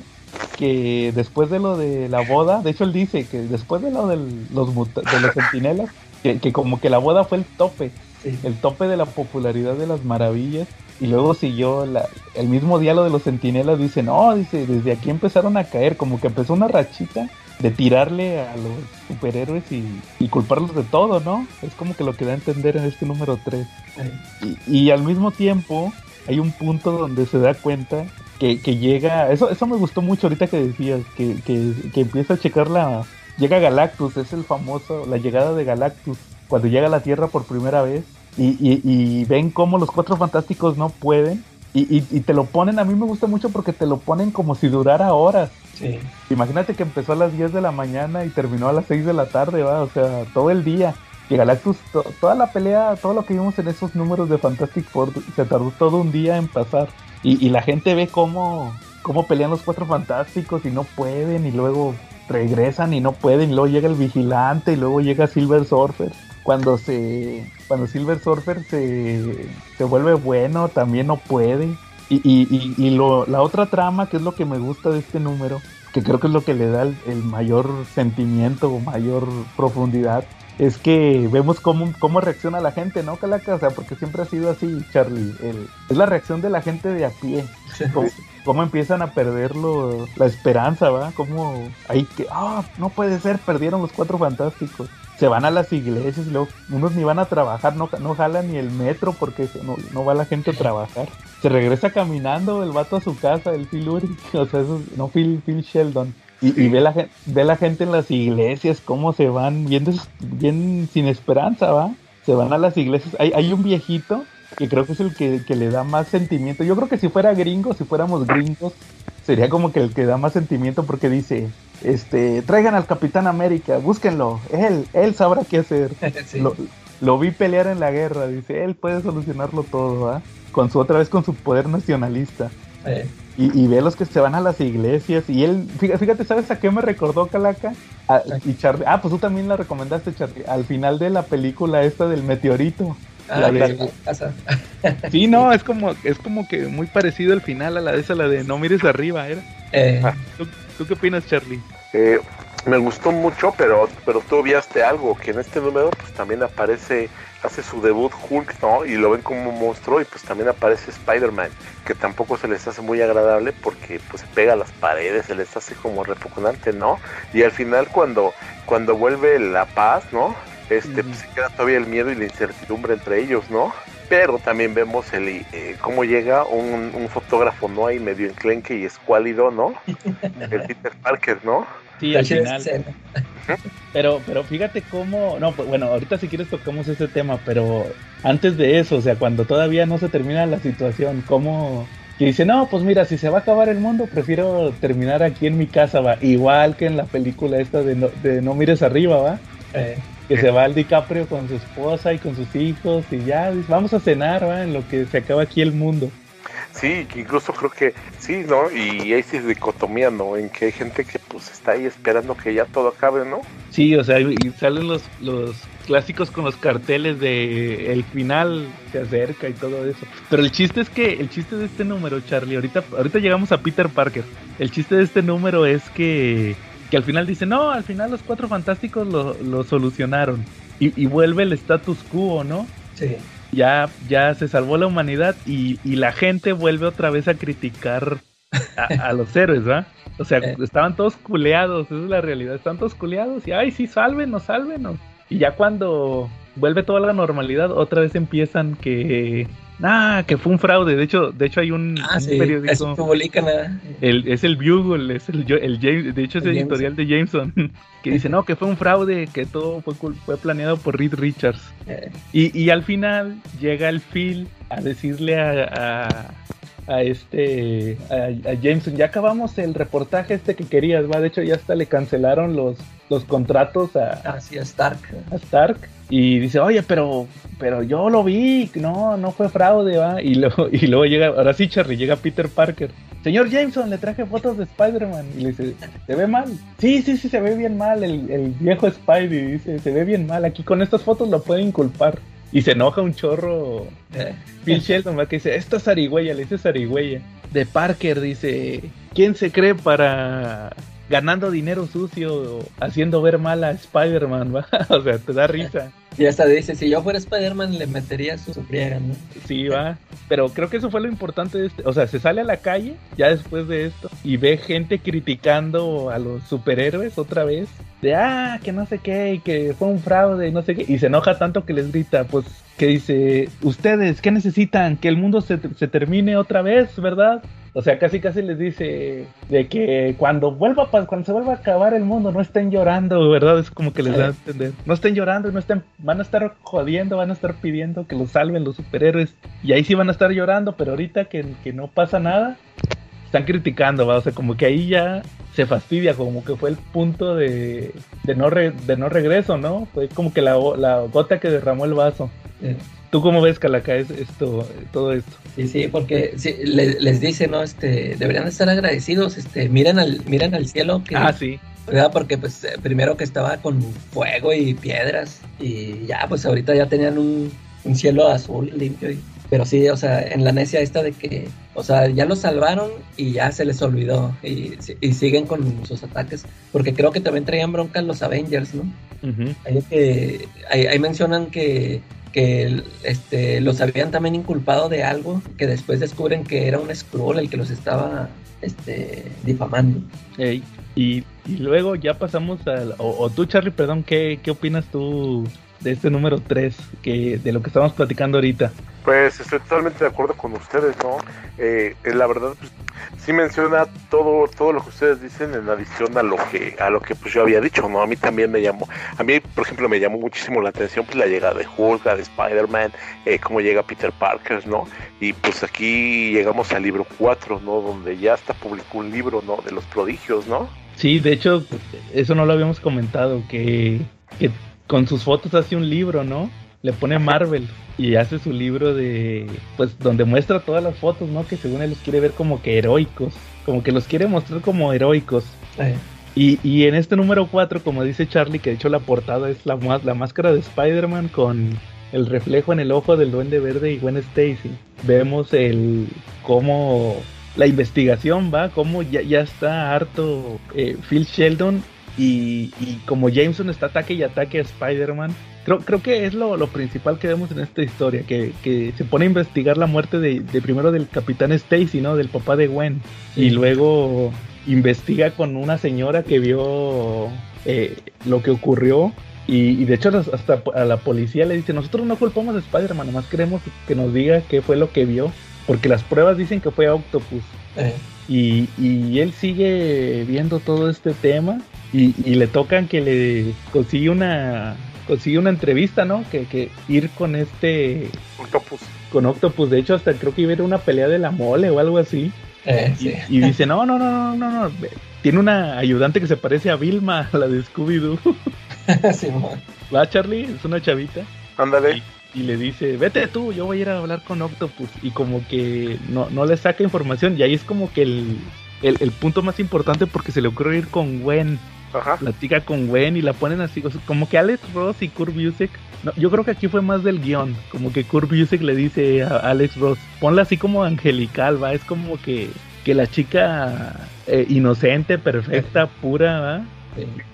que después de lo de la boda, de hecho él dice que después de lo de los, de los centinelas, que, que como que la boda fue el tope, sí. el tope de la popularidad de las maravillas. Y luego siguió la- el mismo día lo de los centinelas, dice, no, dice, desde aquí empezaron a caer, como que empezó una rachita de tirarle a los superhéroes y, y culparlos de todo, ¿no? Es como que lo que da a entender en este número 3. Eh, Y, y al mismo tiempo hay un punto donde se da cuenta que, que llega, eso, eso me gustó mucho ahorita que decías, que, que, que empieza a checar la, llega Galactus, es el famoso, la llegada de Galactus, cuando llega a la Tierra por primera vez, y, y, y ven cómo los cuatro fantásticos no pueden, y, y, y te lo ponen, a mí me gusta mucho porque te lo ponen como si durara horas. sí. Imagínate que empezó a las 10 de la mañana y terminó a las 6 de la tarde, ¿va? O sea, todo el día. Y Galactus, to- toda la pelea, todo lo que vimos en esos números de Fantastic Four, se tardó todo un día en pasar. Y, y la gente ve cómo, cómo pelean los cuatro fantásticos y no pueden, y luego regresan y no pueden, y luego llega el vigilante, y luego llega Silver Surfer. Cuando se cuando Silver Surfer se, se vuelve bueno, también no puede. Y, y, y, y lo, la otra trama, que es lo que me gusta de este número, que creo que es lo que le da el, el mayor sentimiento o mayor profundidad, es que vemos cómo, cómo reacciona la gente, ¿no, Calaca? O sea, porque siempre ha sido así, Charlie. El- es la reacción de la gente de a pie. Cómo, cómo empiezan a perder lo- la esperanza, ¿va? Cómo ahí que, ah, no puede ser, perdieron los cuatro fantásticos. Se van a las iglesias y luego unos ni van a trabajar, no, no jalan ni el metro porque no, no va la gente a trabajar. Se regresa caminando el vato a su casa, el Phil Urich, o sea, eso, es- no Phil, Phil Sheldon. Y, y ve, la, ve la gente en las iglesias, cómo se van, bien, des- bien sin esperanza, ¿va? Se van a las iglesias. Hay, hay un viejito que creo que es el que, que le da más sentimiento. Yo creo que si fuera gringo, si fuéramos gringos, sería como que el que da más sentimiento porque dice, este, traigan al Capitán América, búsquenlo, él, él sabrá qué hacer. Sí. Lo, lo vi pelear en la guerra, dice, él puede solucionarlo todo, ¿ah? Con su otra vez con su poder nacionalista. Y, y ve los que se van a las iglesias. Y él, fíjate, fíjate, ¿sabes a qué me recordó Calaca? A- y Charlie, ah, pues tú también la recomendaste, Charlie. Al final de la película esta del meteorito. Ah, La la de- casa. Sí, no, es como, es como que muy parecido al final a la de esa, la de no mires arriba, ¿era? Eh, Ah. ¿Tú, tú qué opinas, Charlie? Eh, me gustó mucho, pero, pero tú obviaste algo, que en este número pues también aparece, hace su debut Hulk, ¿no? Y lo ven como un monstruo y pues también aparece Spider-Man, que tampoco se les hace muy agradable porque pues se pega a las paredes, se les hace como repugnante, ¿no? Y al final cuando, cuando vuelve la paz, ¿no? Este, pues se queda todavía el miedo y la incertidumbre entre ellos, ¿no? Pero también vemos el eh, cómo llega un, un fotógrafo, ¿no? Ahí medio enclenque y escuálido, ¿no? El Peter Parker, ¿no? Sí, al final. Pero, pero fíjate cómo, no, pues, bueno, ahorita si quieres tocamos ese tema, pero antes de eso, o sea, cuando todavía no se termina la situación, cómo que dice, no, pues mira, si se va a acabar el mundo, prefiero terminar aquí en mi casa, va, igual que en la película esta de No, de no mires arriba, va, Eh, que se va el DiCaprio con su esposa y con sus hijos y ya, vamos a cenar, va, en lo que se acaba aquí el mundo. Sí, incluso creo que sí, ¿no? Y ahí sí es dicotomía, ¿no? En que hay gente que pues está ahí esperando que ya todo acabe, ¿no? Sí, o sea, y salen los, los clásicos con los carteles de el final se acerca y todo eso. Pero el chiste es que, el chiste de este número, Charlie, ahorita, ahorita llegamos a Peter Parker. El chiste de este número es que, que al final dice, no, al final los cuatro fantásticos lo, lo solucionaron. Y, y vuelve el status quo, ¿no? sí. Ya, ya se salvó la humanidad y, y la gente vuelve otra vez a criticar a, a los héroes, ¿va? O sea, Eh. estaban todos culeados, esa es la realidad, estaban todos culeados y, ay, sí, sálvenos, sálvenos. Y ya cuando vuelve toda la normalidad, otra vez empiezan que, ah, que fue un fraude. De hecho, de hecho hay un, Ah, un sí. periódico, publican a- el, es el Bugle, es el, el James- de hecho es el El editorial de Jameson, que dice, no, que fue un fraude, que todo fue, fue planeado por Reed Richards. eh, Y, y al final llega el Phil a decirle a, a, a este a, Jameson, ya acabamos el reportaje este que querías, va, de hecho ya hasta le cancelaron los los contratos a, a Stark. A Stark y dice, "Oye, pero pero yo lo vi, no, no fue fraude, va." Y luego y luego llega, ahora sí, Charlie, llega Peter Parker. Señor Jameson, le traje fotos de Spider-Man. Y le dice, ¿se ve mal? Sí, sí, sí, se ve bien mal. El, el viejo Spidey dice, se ve bien mal. Aquí con estas fotos lo pueden inculpar. Y se enoja un chorro. Eh. Phil Sheldon, que dice, esta es Arigüeya, le dice Arigüeya. De Parker dice, ¿quién se cree para ganando dinero sucio, haciendo ver mal a Spider-Man, o sea, te da risa. Y hasta dice, si yo fuera Spider-Man le metería su friega, ¿no? Sí, va. Pero creo que eso fue lo importante de este. O sea, se sale a la calle ya después de esto y ve gente criticando a los superhéroes otra vez. De, ah, que no sé qué, y que fue un fraude, y no sé qué. Y se enoja tanto que les grita, pues, que dice, ustedes, ¿qué necesitan? Que el mundo se, se termine otra vez, ¿verdad? O sea, casi casi les dice de que cuando vuelva cuando se vuelva a acabar el mundo no estén llorando, ¿verdad? Es como que les da a entender. No estén llorando, no estén van a estar jodiendo, van a estar pidiendo que los salven los superhéroes y ahí sí van a estar llorando, pero ahorita que, no pasa nada, están criticando, ¿va? O sea, como que ahí ya se fastidia, como que fue el punto de, de, no, de no regreso, ¿no? Fue como que la, la gota que derramó el vaso. ¿Tú cómo ves, Calaca, esto, todo esto? Sí, sí, porque les dice, ¿no? Este, deberían estar agradecidos, este, miren al, miren al cielo que... Ah, sí. ¿verdad? Porque pues eh, primero que estaba con fuego y piedras y ya pues ahorita ya tenían un, cielo azul limpio pero sí, o sea, en la necia esta de que, o sea, ya lo salvaron y ya se les olvidó y, y siguen con sus ataques, porque creo que también traían bronca los Avengers, ¿no? que, ahí mencionan que que este, los habían también inculpado de algo que después descubren que era un scroll el que los estaba este, difamando. y, y, luego ya pasamos al... O, tú, Charlie, perdón, ¿qué, ¿qué opinas tú de este número 3, que, de lo que estamos platicando ahorita? Pues estoy totalmente de acuerdo con ustedes, ¿no? Eh, la verdad, pues, sí menciona todo todo lo que ustedes dicen en adición a lo que a lo que pues yo había dicho, ¿no? A mí también me llamó, a mí por ejemplo me llamó muchísimo la atención pues la llegada de Hulk, de Spider-Man, eh, cómo llega Peter Parker, ¿no? Y pues aquí llegamos al libro 4, ¿no? Donde ya está publicó un libro, ¿no? De los prodigios, ¿no? Sí, de hecho, eso no lo habíamos comentado, que, que con sus fotos hace un libro, ¿no? Le pone Marvel y hace su libro de, pues, donde muestra todas las fotos, ¿no? Que según él los quiere ver como que heroicos, como que los quiere mostrar como heroicos. Y, y, en este número 4, como dice Charlie, que de hecho la portada es la, la máscara de Spider-Man con el reflejo en el ojo del duende verde y Gwen Stacy. Vemos el cómo la investigación va, cómo ya, ya está harto eh, Phil Sheldon y, y, como Jameson está ataque y ataque a Spider-Man, creo, creo que es lo, principal que vemos en esta historia, que, se pone a investigar la muerte de, primero del capitán Stacy, ¿no? Del papá de Gwen. Y luego investiga con una señora que vio eh, lo que ocurrió. Y, de hecho hasta a la policía le dice, nosotros no culpamos a Spider-Man, nomás queremos que nos diga qué fue lo que vio. Porque las pruebas dicen que fue Octopus. Eh. Y, y él sigue viendo todo este tema y, y, le tocan que le consigue una consigue una entrevista, ¿no? Que, que ir con este Octopus. Con Octopus, de hecho hasta creo que iba a ir una pelea de la mole o algo así. Eh, y, dice, no, no, no, no, no, no, tiene una ayudante que se parece a Vilma, la de Scooby-Doo. sí, Va, Charlie, es una chavita. Ándale. Y, le dice, vete tú, yo voy a ir a hablar con Octopus. Y como que no, no le saca información. Y ahí es como que el, el, el punto más importante porque se le ocurre ir con Gwen. Ajá. platica con Gwen y la ponen así, como que Alex Ross y Kurt Busiek, yo creo que aquí fue más del guion, como que Kurt Busiek le dice a Alex Ross, ponla así como angelical, va, es como que, que la chica eh, inocente, perfecta, pura, va.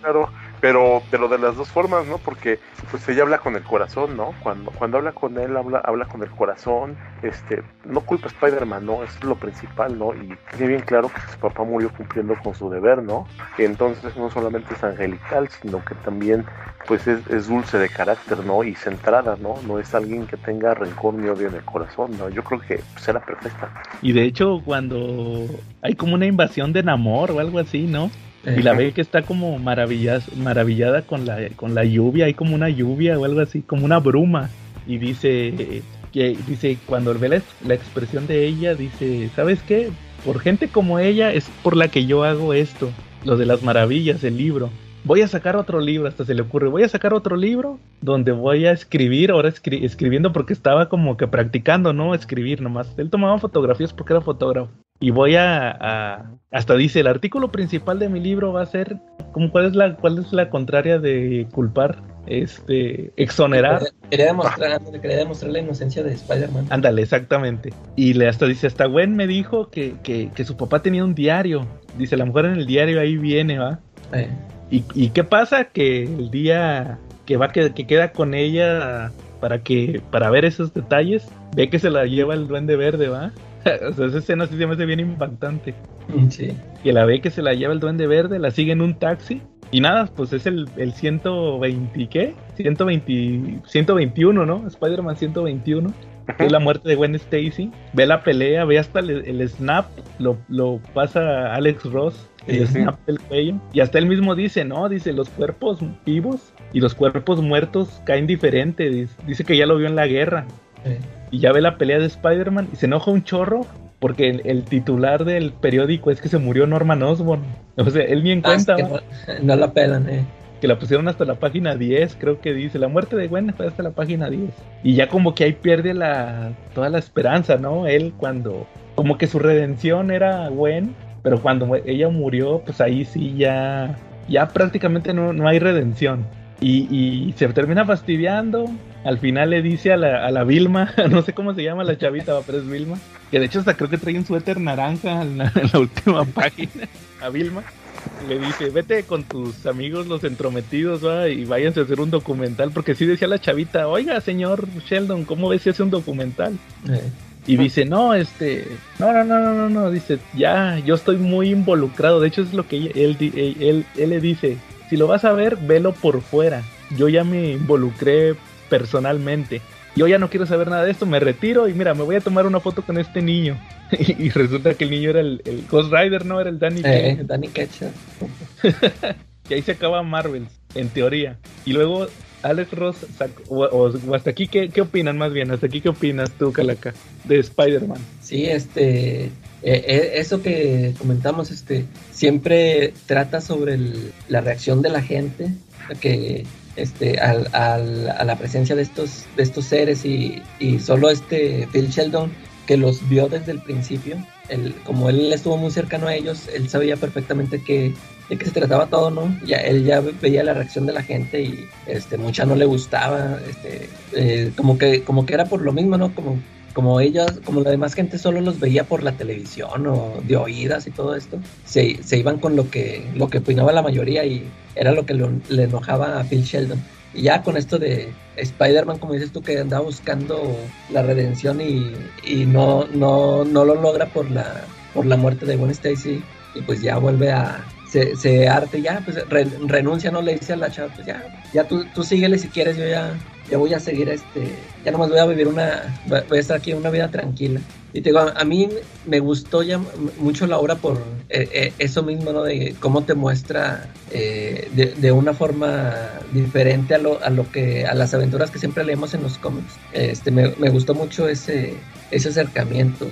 Claro, pero pero de las dos formas, ¿no? Porque pues ella habla con el corazón, ¿no? Cuando cuando habla con él habla habla con el corazón, este, no culpa a Spider-Man, ¿no? es lo principal, ¿no? Y tiene bien claro que su papá murió cumpliendo con su deber, ¿no? entonces no solamente es angelical, sino que también pues es, dulce de carácter, ¿no? Y centrada, ¿no? No es alguien que tenga rencor ni odio en el corazón, ¿no? Yo creo que será pues, perfecta. Y de hecho cuando hay como una invasión de Namor o algo así, ¿no? Y la ve que está como maravillada con la, con la lluvia, hay como una lluvia o algo así, como una bruma. Y dice, que dice, cuando ve la, la expresión de ella, dice, ¿sabes qué? Por gente como ella es por la que yo hago esto, lo de las maravillas, el libro voy a sacar otro libro, hasta se le ocurre, voy a sacar otro libro donde voy a escribir, ahora escribiendo porque estaba como que practicando, ¿no? Escribir nomás. Él tomaba fotografías porque era fotógrafo. Y voy a, hasta dice, el artículo principal de mi libro va a ser, como cuál es la, cuál es la contraria de culpar, este, exonerar. Quería demostrar, quería demostrar la inocencia de Spider-Man. Ándale, exactamente. Y le hasta dice, hasta Gwen me dijo que, que, que, su papá tenía un diario. Dice, la mujer en el diario ahí viene, ¿va? Eh. ¿Y, qué pasa? Que el día que va que, queda con ella para que para ver esos detalles, ve que se la lleva el duende verde, ¿va? o sea, esa escena sí se me hace bien impactante. Sí. Que la ve que se la lleva el duende verde, la sigue en un taxi. Y nada, pues es el, el 120, ¿qué? 120, 121, ¿no? Spider-Man 121 es la muerte de Gwen Stacy, ve la pelea, ve hasta el, snap, lo, lo, pasa Alex Ross, el snap del cuello, y hasta él mismo dice, no, dice, los cuerpos vivos y los cuerpos muertos caen diferente, dice, que ya lo vio en la guerra, y ya ve la pelea de Spider-Man y se enoja un chorro porque el, titular del periódico es que se murió Norman Osborn. O sea, él ni en ah, cuenta. no, la pelan, eh que la pusieron hasta la página 10, creo que dice, la muerte de Gwen fue hasta la página 10. Y ya como que ahí pierde la toda la esperanza, ¿no? Él cuando como que su redención era Gwen, pero cuando ella murió, pues ahí sí ya ya prácticamente no, no hay redención. Y, y, se termina fastidiando. Al final le dice a la, a la Vilma, no sé cómo se llama la chavita, pero es Vilma, que de hecho hasta creo que trae un suéter naranja en la última página, a Vilma le dice, vete con tus amigos los entrometidos ¿va? y váyanse a hacer un documental, porque sí decía la chavita, oiga señor Sheldon, ¿cómo ves si hace un documental? Eh. Y dice, no, este, no, no, no, no, no, no, dice, ya, yo estoy muy involucrado, de hecho es lo que él, él, él le dice, si lo vas a ver, velo por fuera, yo ya me involucré personalmente yo ya no quiero saber nada de esto, me retiro y mira, me voy a tomar una foto con este niño. y, resulta que el niño era el, Ghost Rider, ¿no? Era el Danny eh, Danny Ketchup. y ahí se acaba Marvel, en teoría. Y luego Alex Ross sacó, o, hasta aquí, ¿qué, ¿qué, opinan más bien? ¿Hasta aquí qué opinas tú, Calaca, de Spider-Man? Sí, este, eh, eh, eso que comentamos, este, siempre trata sobre la reacción de la gente, que este, al, al, a la presencia de estos, de estos seres y, y, solo este Phil Sheldon que los vio desde el principio, él, como él estuvo muy cercano a ellos, él sabía perfectamente que, de qué se trataba todo, ¿no? Ya, él ya veía la reacción de la gente y este, mucha no le gustaba, este, eh, como, que, como que era por lo mismo, ¿no? Como como ellos, como la demás gente solo los veía por la televisión o de oídas y todo esto, se, se iban con lo que, lo que opinaba la mayoría y era lo que le enojaba a Phil Sheldon. Y ya con esto de Spider-Man, como dices tú, que andaba buscando la redención y, y no, no, no lo logra por la, por la muerte de Gwen Stacy, y pues ya vuelve a, se, se arte ya, pues renuncia, no le dice a la chava, pues ya, ya tú, tú síguele si quieres, yo ya, ya voy a seguir este, ya nomás voy a vivir una, voy a estar aquí una vida tranquila. Y te digo, a, mí me gustó ya mucho la obra por eh, eh, eso mismo, ¿no? De cómo te muestra eh, de, una forma diferente a lo, a lo que, a las aventuras que siempre leemos en los cómics. Este, me, me gustó mucho ese, ese acercamiento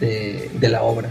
de, de, la obra.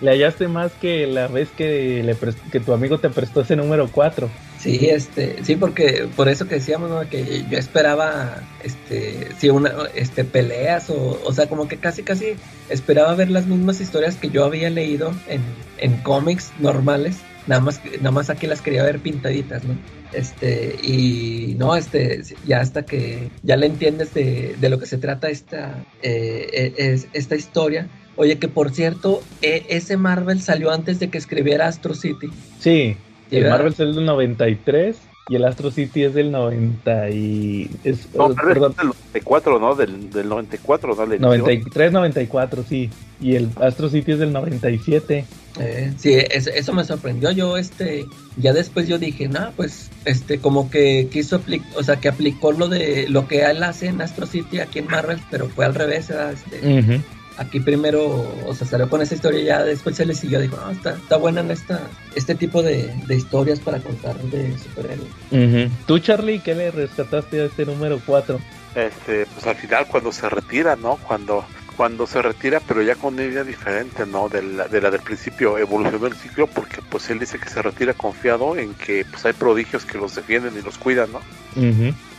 Le hallaste más que la vez que, le que tu amigo te prestó ese número 4. Sí, este, sí, porque por eso que decíamos, ¿no? Que yo esperaba, este, sí, una, este, peleas o, o sea, como que casi, casi esperaba ver las mismas historias que yo había leído en, en cómics normales, nada más, nada más aquí las quería ver pintaditas, ¿no? Este, y no, este, ya hasta que ya le entiendes de, de lo que se trata esta, eh, e, es, esta historia. Oye, que por cierto, e, ese Marvel salió antes de que escribiera Astro City. Sí, el Marvel es del 93 y el Astro City es del 90 y... Es, no, perdón. es del 94, ¿no? Del, del 94, dale. 93, 94, sí. Y el Astro City es del 97. Eh, sí, eso, eso, me sorprendió. Yo, este, ya después yo dije, no, pues, este, como que quiso aplicar, o sea, que aplicó lo de lo que él hace en Astro City aquí en Marvel, pero fue al revés, Este, aquí primero, o sea, salió con esta historia y ya después se le siguió, dijo, no, está, está buena en esta, este tipo de, de historias para contar de superhéroes. ¿Tú, Charlie, qué le rescataste a este número 4? Este, pues al final cuando se retira, ¿no? Cuando cuando se retira, pero ya con una idea diferente, ¿no? De la, de la del principio, evolucionó el ciclo, porque pues él dice que se retira confiado en que pues hay prodigios que los defienden y los cuidan, ¿no?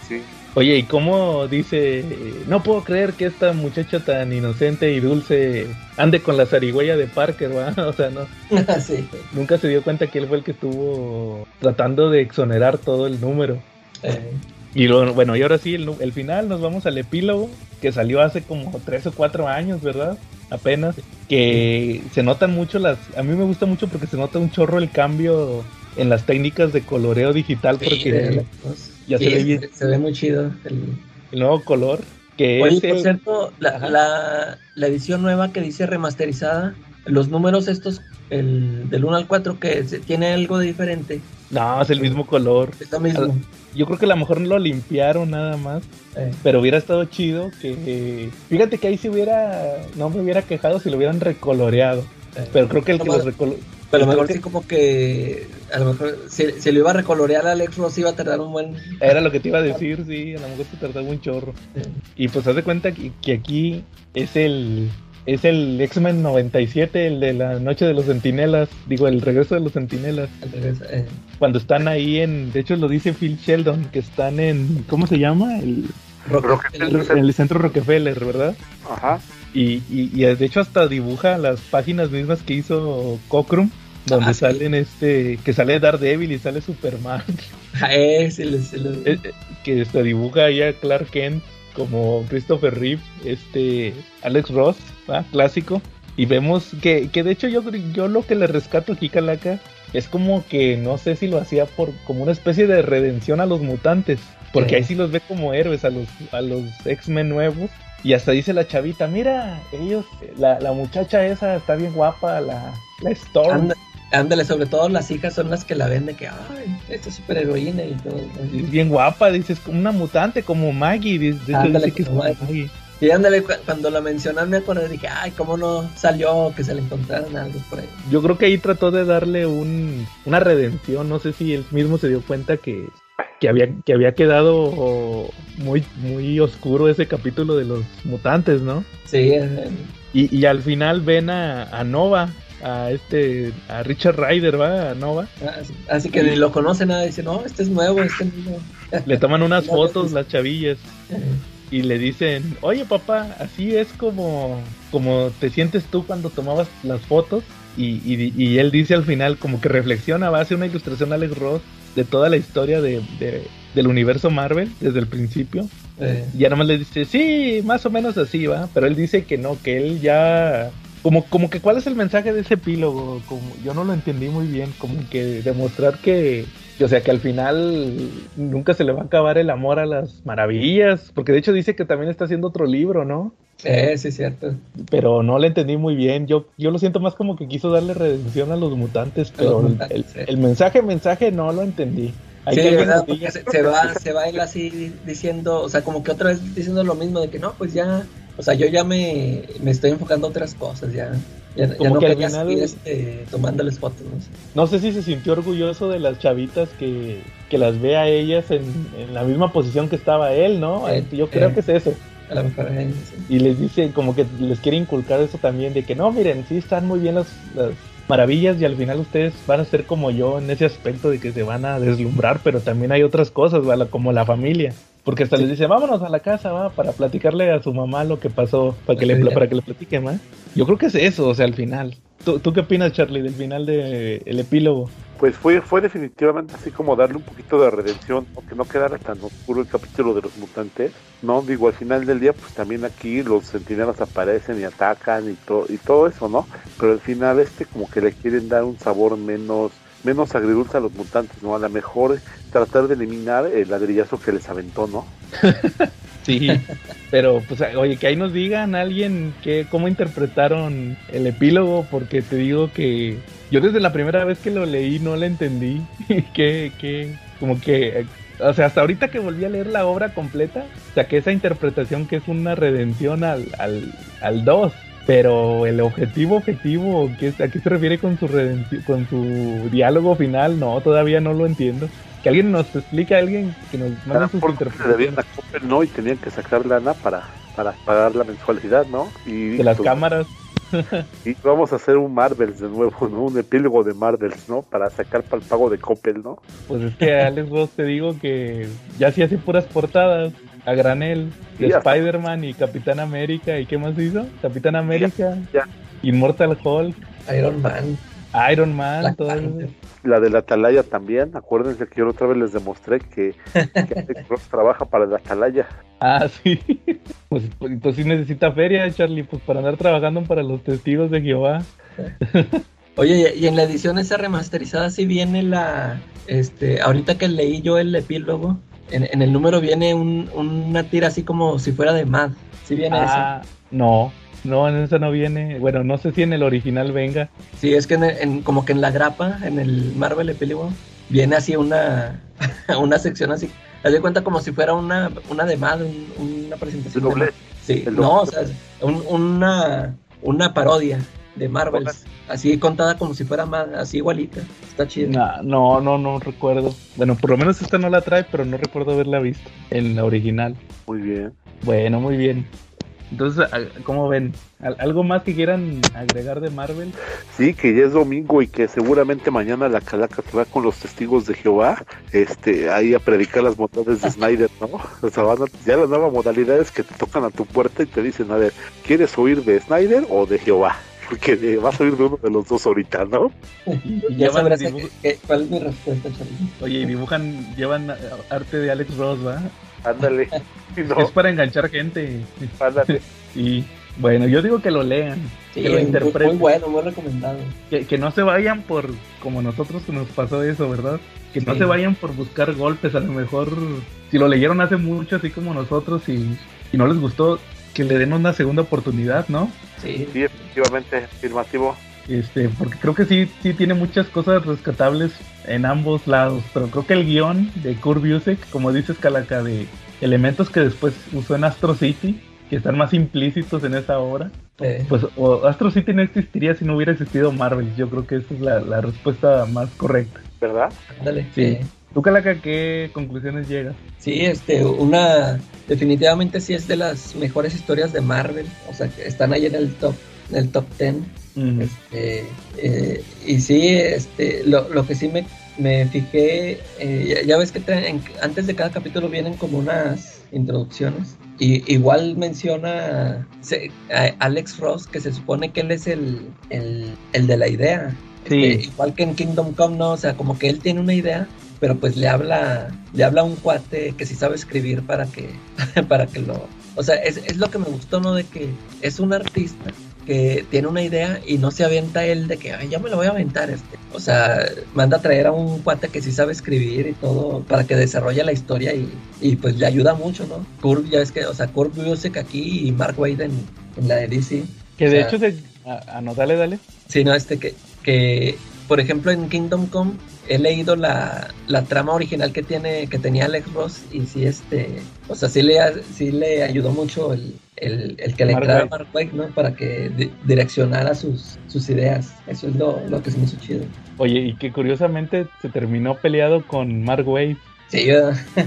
Sí. Oye, ¿y cómo dice? No puedo creer que esta muchacha tan inocente y dulce ande con la zarigüeya de Parker, ¿va? O sea, no. sí. Nunca se dio cuenta que él fue el que estuvo tratando de exonerar todo el número. Eh, Y luego, bueno, y ahora sí, el, final, nos vamos al epílogo, que salió hace como tres o cuatro años, ¿verdad? Apenas. Que se notan mucho las... A mí me gusta mucho porque se nota un chorro el cambio en las técnicas de coloreo digital, porque ya se ve bien. se ve muy chido. el- el nuevo color, que Oye, es por el- cierto, la, la, la edición nueva que dice remasterizada, los números estos, el del 1 al 4, que tiene algo de diferente, No, es el mismo color. es lo mismo. Yo creo que a lo mejor lo limpiaron nada más, Eh, pero hubiera estado chido que... Fíjate que ahí se hubiera... No me hubiera quejado si lo hubieran recoloreado. eh. Pero creo que el que Nomás- lo recolo- Pero a lo mejor que- sí como que a lo mejor si, si lo iba a recolorear a Alex Ross iba a tardar un buen Era lo que te iba a decir, sí, a lo mejor se tardaba un chorro. Y pues haz de cuenta que, que aquí es el es el X-Men 97, el de la noche de los centinelas, digo, el regreso de los centinelas, eh, cuando están ahí en, de hecho lo dice Phil Sheldon, que están en, ¿cómo se llama? El, Rock- Rockefeller. el- en el centro Rockefeller, ¿verdad? Ajá. Y, y, y de hecho hasta dibuja las páginas mismas que hizo Cockrum, donde Ah, salen este, que sale Daredevil y sale Superman. Ah, les- sí, les- Eh, que se dibuja ahí a Clark Kent como Christopher Reeve, este Alex Ross, clásico. Y vemos que, que de hecho yo, yo lo que le rescato aquí, Calaca, es como que no sé si lo hacía por como una especie de redención a los mutantes. Porque Sí. ahí sí los ve como héroes a los, a los X-Men nuevos. Y hasta dice la chavita, mira, ellos, la, la muchacha esa está bien guapa, la, la Storm. Anda- ándale, sobre todo las hijas son las que la ven de que, ay, esta es superheroína y todo. Es bien guapa, dices, como una mutante, como Maggie. De, de hecho Ándale, dice que es Maggie. Maggie. Y ándale, cu- cuando la mencionan me acordé, dije, ay, cómo no salió que se le encontraran algo por ahí. Yo creo que ahí trató de darle un, una redención. No sé si él mismo se dio cuenta que, que, había, que había quedado muy, muy oscuro ese capítulo de los mutantes, ¿no? Sí, Y, y al final ven a, a Nova, a este, a Richard Ryder, ¿va? A Nova. así, así que ni lo conoce nada, dice, no, este es nuevo, este es nuevo. Le toman unas fotos pues- las chavillas y le dicen, oye papá, así es como, como te sientes tú cuando tomabas las fotos. Y, y- y él dice al final, como que reflexiona, va a hacer una ilustración a Alex Ross de toda la historia de, de- del universo Marvel desde el principio. eh, Y ya nomás le dice, sí, más o menos así va. Pero él dice que no, que él ya. Como, como que cuál es el mensaje de ese epílogo, como yo no lo entendí muy bien, como que demostrar que, o sea, que al final nunca se le va a acabar el amor a las maravillas, porque de hecho dice que también está haciendo otro libro, ¿no? sí, es cierto. Pero no lo entendí muy bien, yo, yo lo siento más como que quiso darle redención a los mutantes, pero los el- mutantes, el, sí. el mensaje, mensaje no lo entendí. Hay Sí, que alguien ¿verdad? nos diga- Porque se, se va, se va él así diciendo, o sea, como que otra vez diciendo lo mismo de que no, pues ya, o sea, yo ya me, me estoy enfocando a otras cosas, ya, ya, ya Como no que al final- este, tomándoles fotos, ¿no? No sé si se sintió orgulloso de las chavitas que, que las ve a ellas en, en la misma posición que estaba él, ¿no? Eh, Yo creo eh. que es eso. A lo mejor eh, sí. Y les dice, como que les quiere inculcar eso también, de que no, miren, sí están muy bien las, las maravillas y al final ustedes van a ser como yo en ese aspecto de que se van a deslumbrar, pero también hay otras cosas, ¿vale? como la familia. Porque hasta les dice, vámonos a la casa, va, para platicarle a su mamá lo que pasó, para que, le, Sí. para que le platique más. Yo creo que es eso, o sea, al final. ¿Tú, tú qué opinas, Charlie, del final del el epílogo? Pues fue, fue definitivamente así como darle un poquito de redención, ¿no? que no quedara tan oscuro el capítulo de los mutantes, ¿no? Digo, al final del día, pues también aquí los centinelas aparecen y atacan y, to y todo eso, ¿no? Pero al final este como que le quieren dar un sabor menos menos agridulce a los mutantes, ¿no? A lo mejor tratar de eliminar el ladrillazo que les aventó, ¿no? Sí, pero pues oye, que ahí nos digan alguien que cómo interpretaron el epílogo, porque te digo que yo desde la primera vez que lo leí no le entendí, que, que, como que, o sea, hasta ahorita que volví a leer la obra completa, saqué esa interpretación que es una redención al, al, al 2. Pero el objetivo, objetivo, ¿qué, ¿a qué se refiere con su con su diálogo final? No, todavía no lo entiendo. Que alguien nos explique, alguien que nos mande sus interpretaciones. a Coppel, ¿no? Y tenían que sacar lana para, para pagar la mensualidad, ¿no? Y, de las cámaras. y vamos a hacer un Marvels de nuevo, ¿no? Un epílogo de Marvels, ¿no? Para sacar para el pago de Coppel, ¿no? Pues es que Alex Ross te digo que ya sí hace puras portadas a granel de Spider-Man y Capitán América. ¿Y qué más hizo? Capitán América, Immortal Hulk, Iron Man. Iron Man, todo La de la Atalaya también. Acuérdense que yo otra vez les demostré que, que Ross trabaja para la Atalaya. Ah, sí. Pues, pues, pues, sí necesita feria, Charlie, pues para andar trabajando para los testigos de Jehová. Oye, y en la edición esa remasterizada sí viene la, este, ahorita que leí yo el epílogo, en, el número viene una tira así como si fuera de Mad. ¿Sí viene ah, No, no, en esa no viene. Bueno, no sé si en el original venga. Sí, es que en, como que en la grapa, en el Marvel epílogo, viene así una, una sección así Haz de cuenta como si fuera una, una de más, una presentación. doble. Sí, no, o sea, una, una parodia de Marvel. Así contada como si fuera más, así igualita. Está chido. no, no, no recuerdo. Bueno, por lo menos esta no la trae, pero no recuerdo haberla visto en la original. Muy bien. Bueno, muy bien. Entonces, ¿cómo ven? ¿Algo más que quieran agregar de Marvel? Sí, que ya es domingo y que seguramente mañana la calaca se va con los testigos de Jehová, este, ahí a predicar las bondades de Snyder, ¿no? O sea, van a, ya las nuevas modalidades que te tocan a tu puerta y te dicen, a ver, ¿quieres oír de Snyder o de Jehová? Porque eh, vas a oír de uno de los dos ahorita, ¿no? Y ya sabrás cuál es mi respuesta, Charlie. Oye, y dibujan, llevan arte de Alex Ross, ¿va? Ándale. Es para enganchar gente. Ándale. Y bueno, yo digo que lo lean, que lo interpreten. Muy bueno, muy recomendado. Que, no se vayan por, como nosotros que nos pasó eso, ¿verdad? Que no se vayan por buscar golpes, a lo mejor, si lo leyeron hace mucho, así como nosotros, y, y no les gustó, que le den una segunda oportunidad, ¿no? Sí, sí efectivamente, afirmativo. Este, porque creo que sí, sí tiene muchas cosas rescatables en ambos lados, pero creo que el guion de Kurt Busiek, como dices Calaca, de elementos que después usó en Astro City, que están más implícitos en esa obra, pues Astro City no existiría si no hubiera existido Marvel. Yo creo que esa es la, respuesta más correcta. ¿Verdad? Dale. Sí. ¿Tú, Calaca, qué conclusiones llegas? Sí, este, una, definitivamente sí es de las mejores historias de Marvel, o sea, que están ahí en el top, en el top 10 este, eh, y sí, este, lo, lo, que sí me, me fijé, eh, ya, ves que antes de cada capítulo vienen como unas introducciones. Y igual menciona a Alex Ross, que se supone que él es el, el, el de la idea. Este, igual que en Kingdom Come, ¿no? O sea, como que él tiene una idea, pero pues le habla, le habla a un cuate que sí sabe escribir para que, para que lo... O sea, es, es lo que me gustó, ¿no? De que es un artista que tiene una idea y no se avienta él de que, ay, ya me lo voy a aventar. Este. O sea, manda a traer a un cuate que sí sabe escribir y todo para que desarrolle la historia y, y pues le ayuda mucho, ¿no? Kurt, ya ves que, o sea, Kurt Busiek aquí y Mark Wade en, la de DC. Que de hecho, se, no, dale, dale. Sí, no, este que, que, por ejemplo, en Kingdom Come he leído la, la, trama original que tiene que tenía Alex Ross y sí este o sea sí le sí le ayudó mucho el, el, el que le entrara a Mark Waid, ¿no? Para que direccionara sus, sus ideas. Eso es lo, lo, que se me hizo chido. Oye, y que curiosamente se terminó peleado con Mark Wade. Sí,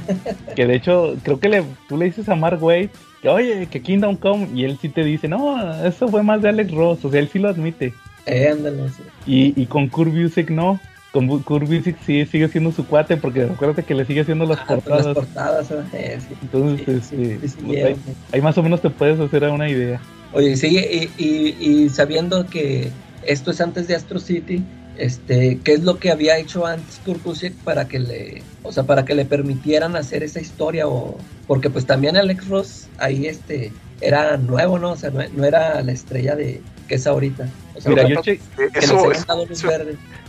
que de hecho, creo que le, tú le dices a Mark Wade que, oye, que Kingdom Come, y él sí te dice, no, eso fue más de Alex Ross, o sea, él sí lo admite. Eh, ándale, Y, y con Kurt Busiek no con Kurt sí sigue siendo su cuate porque acuérdate que le sigue haciendo las ah, pues portadas. Las portadas, eh, Entonces, este, pues ahí, más o menos te puedes hacer una idea. Oye, sí, y, y, sabiendo que esto es antes de Astro City, este, ¿qué es lo que había hecho antes Kurt para que le, o sea, para que le permitieran hacer esa historia o porque pues también Alex Ross ahí este era nuevo, ¿no? O sea, no, era la estrella de que es ahorita. O sea, Mira, yo che, eso,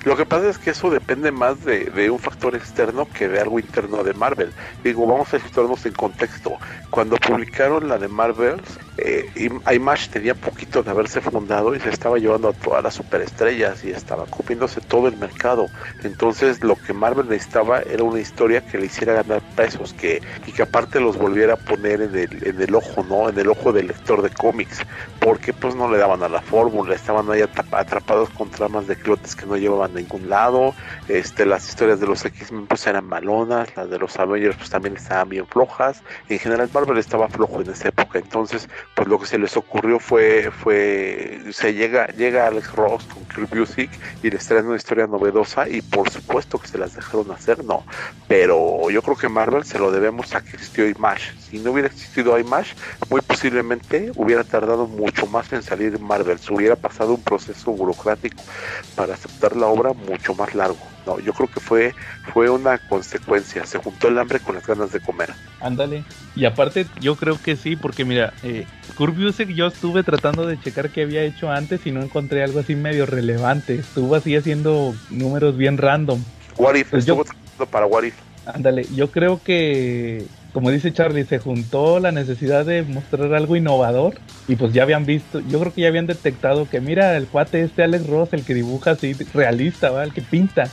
lo que pasa es que eso depende más de, un factor externo que de algo interno de Marvel. Digo, vamos a situarnos en contexto. Cuando publicaron la de Marvels, eh, Image tenía poquito de haberse fundado y se estaba llevando a todas las superestrellas y estaba comiéndose todo el mercado. Entonces lo que Marvel necesitaba era una historia que le hiciera ganar pesos que, y que aparte los volviera a poner en el, en el ojo, ¿no? En el ojo del lector de cómics, porque pues no le daban a la fórmula, estaban ahí atrapados con tramas de clotes que no llevaban a ningún lado, este, las historias de los X-Men pues eran malonas, las de los Avengers pues también estaban bien flojas, en general Marvel estaba flojo en esa época, entonces pues lo que se les ocurrió fue, fue se llega, llega Alex Ross con Crew Music y les traen una historia novedosa y por supuesto que se las dejaron hacer, no, pero yo creo que Marvel se lo debemos a que existió Image, si no hubiera existido Image, muy posiblemente hubiera tardado mucho más en salir Marvel, se hubiera pasado un proceso burocrático para aceptar la obra mucho más largo. No, yo creo que fue, fue una consecuencia. Se juntó el hambre con las ganas de comer. Ándale. Y aparte, yo creo que sí, porque mira, eh, Kurt yo estuve tratando de checar qué había hecho antes y no encontré algo así medio relevante. Estuvo así haciendo números bien random. What if, pues estuvo tratando para What if. Ándale, yo creo que como dice Charlie, se juntó la necesidad de mostrar algo innovador y pues ya habían visto, yo creo que ya habían detectado que mira, el cuate este Alex Ross, el que dibuja así realista, ¿va? el que pinta.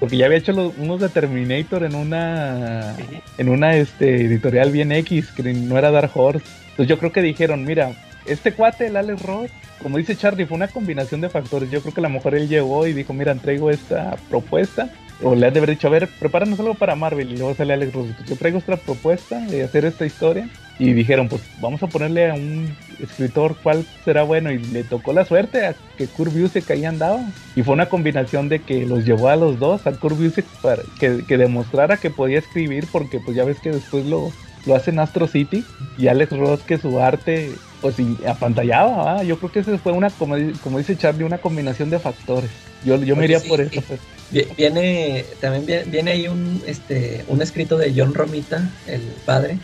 Porque ya había hecho unos de Terminator en una en una este, editorial bien X, que no era Dark Horse. Entonces yo creo que dijeron, mira, este cuate, el Alex Ross, como dice Charlie, fue una combinación de factores. Yo creo que a lo mejor él llegó y dijo, mira, traigo esta propuesta. O le han de haber dicho, a ver, prepáranos algo para Marvel. Y luego sale Alex Ross, yo traigo esta propuesta de hacer esta historia. Y dijeron, pues vamos a ponerle a un escritor cuál será bueno. Y le tocó la suerte a que Kurt Busiek ahí andaba. Y fue una combinación de que los llevó a los dos, a Kurt Busiek, para que, que demostrara que podía escribir, porque pues ya ves que después lo, lo hace en Astro City. Y Alex Ross, que su arte, pues apantallaba. Yo creo que ese fue una, como, como, dice Charlie, una combinación de factores. Yo, yo me iría por eso. Pues. Viene, también viene, ahí un, este, un escrito de John Romita, el padre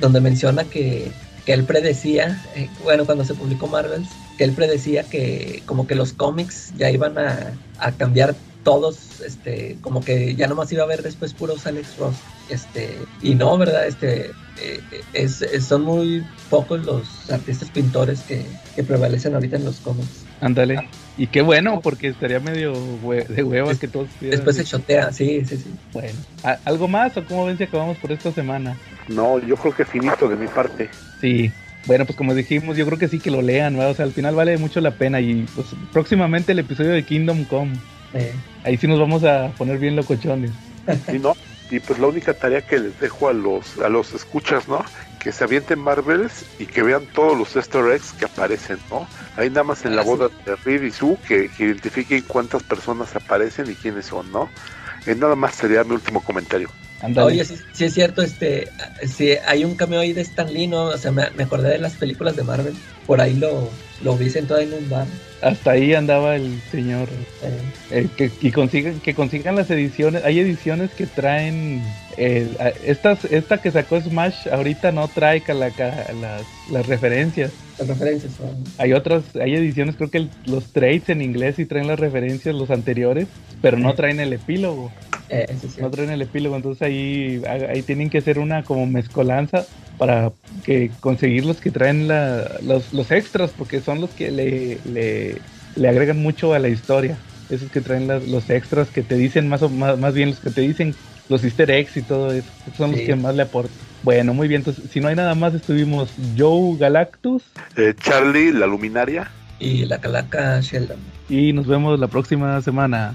donde menciona que, él predecía, eh, bueno, cuando se publicó Marvels, que él predecía que como que los cómics ya iban a, cambiar todos, este, como que ya nomás iba a haber después puros Alex Ross, este, y no, ¿verdad? Este, eh, es, son muy pocos los artistas pintores que, que prevalecen ahorita en los cómics. Ándale. Y qué bueno, porque estaría medio de hueva que todos. Después se chotea, sí, sí, sí. Bueno, ¿algo más o cómo ven si acabamos por esta semana? No, yo creo que finito de mi parte. Sí. Bueno, pues como dijimos, yo creo que sí que lo lean, ¿verdad? O sea, al final vale mucho la pena. Y pues próximamente el episodio de Kingdom Come. Ahí sí nos vamos a poner bien locochones. Sí, ¿no? Y pues la única tarea que les dejo a los, a los escuchas, ¿no? Que se avienten Marvels y que vean todos los easter eggs que aparecen, ¿no? Ahí nada más en la ah, boda de Reed y Sue que, identifiquen cuántas personas aparecen y quiénes son, ¿no? Eh, nada más sería mi último comentario. Oye, sí, es cierto, este, sí, hay un cameo ahí de Stan Lee, ¿no? O sea, me, acordé de las películas de Marvel, por ahí lo, lo vi sentado en un bar. Hasta ahí andaba el señor. Eh, que, y consigan, que consigan las ediciones. Hay ediciones que traen. Estas, esta que sacó Smash ahorita no trae la, las, las referencias. Las referencias Hay otras, hay ediciones, creo que los trades en inglés sí traen las referencias, los anteriores, pero no traen el epílogo. Eh, no traen el epílogo, entonces ahí, ahí tienen que hacer una como mezcolanza para que conseguir los que traen los, los, extras, porque son los que le, le, agregan mucho a la historia. Esos que traen los extras que te dicen más o más, más bien los que te dicen los easter eggs y todo eso. son los que más le aportan. Bueno, muy bien. Entonces, si no hay nada más, estuvimos Joe Galactus. Eh, Charlie, la luminaria. Y la calaca Sheldon. Y nos vemos la próxima semana.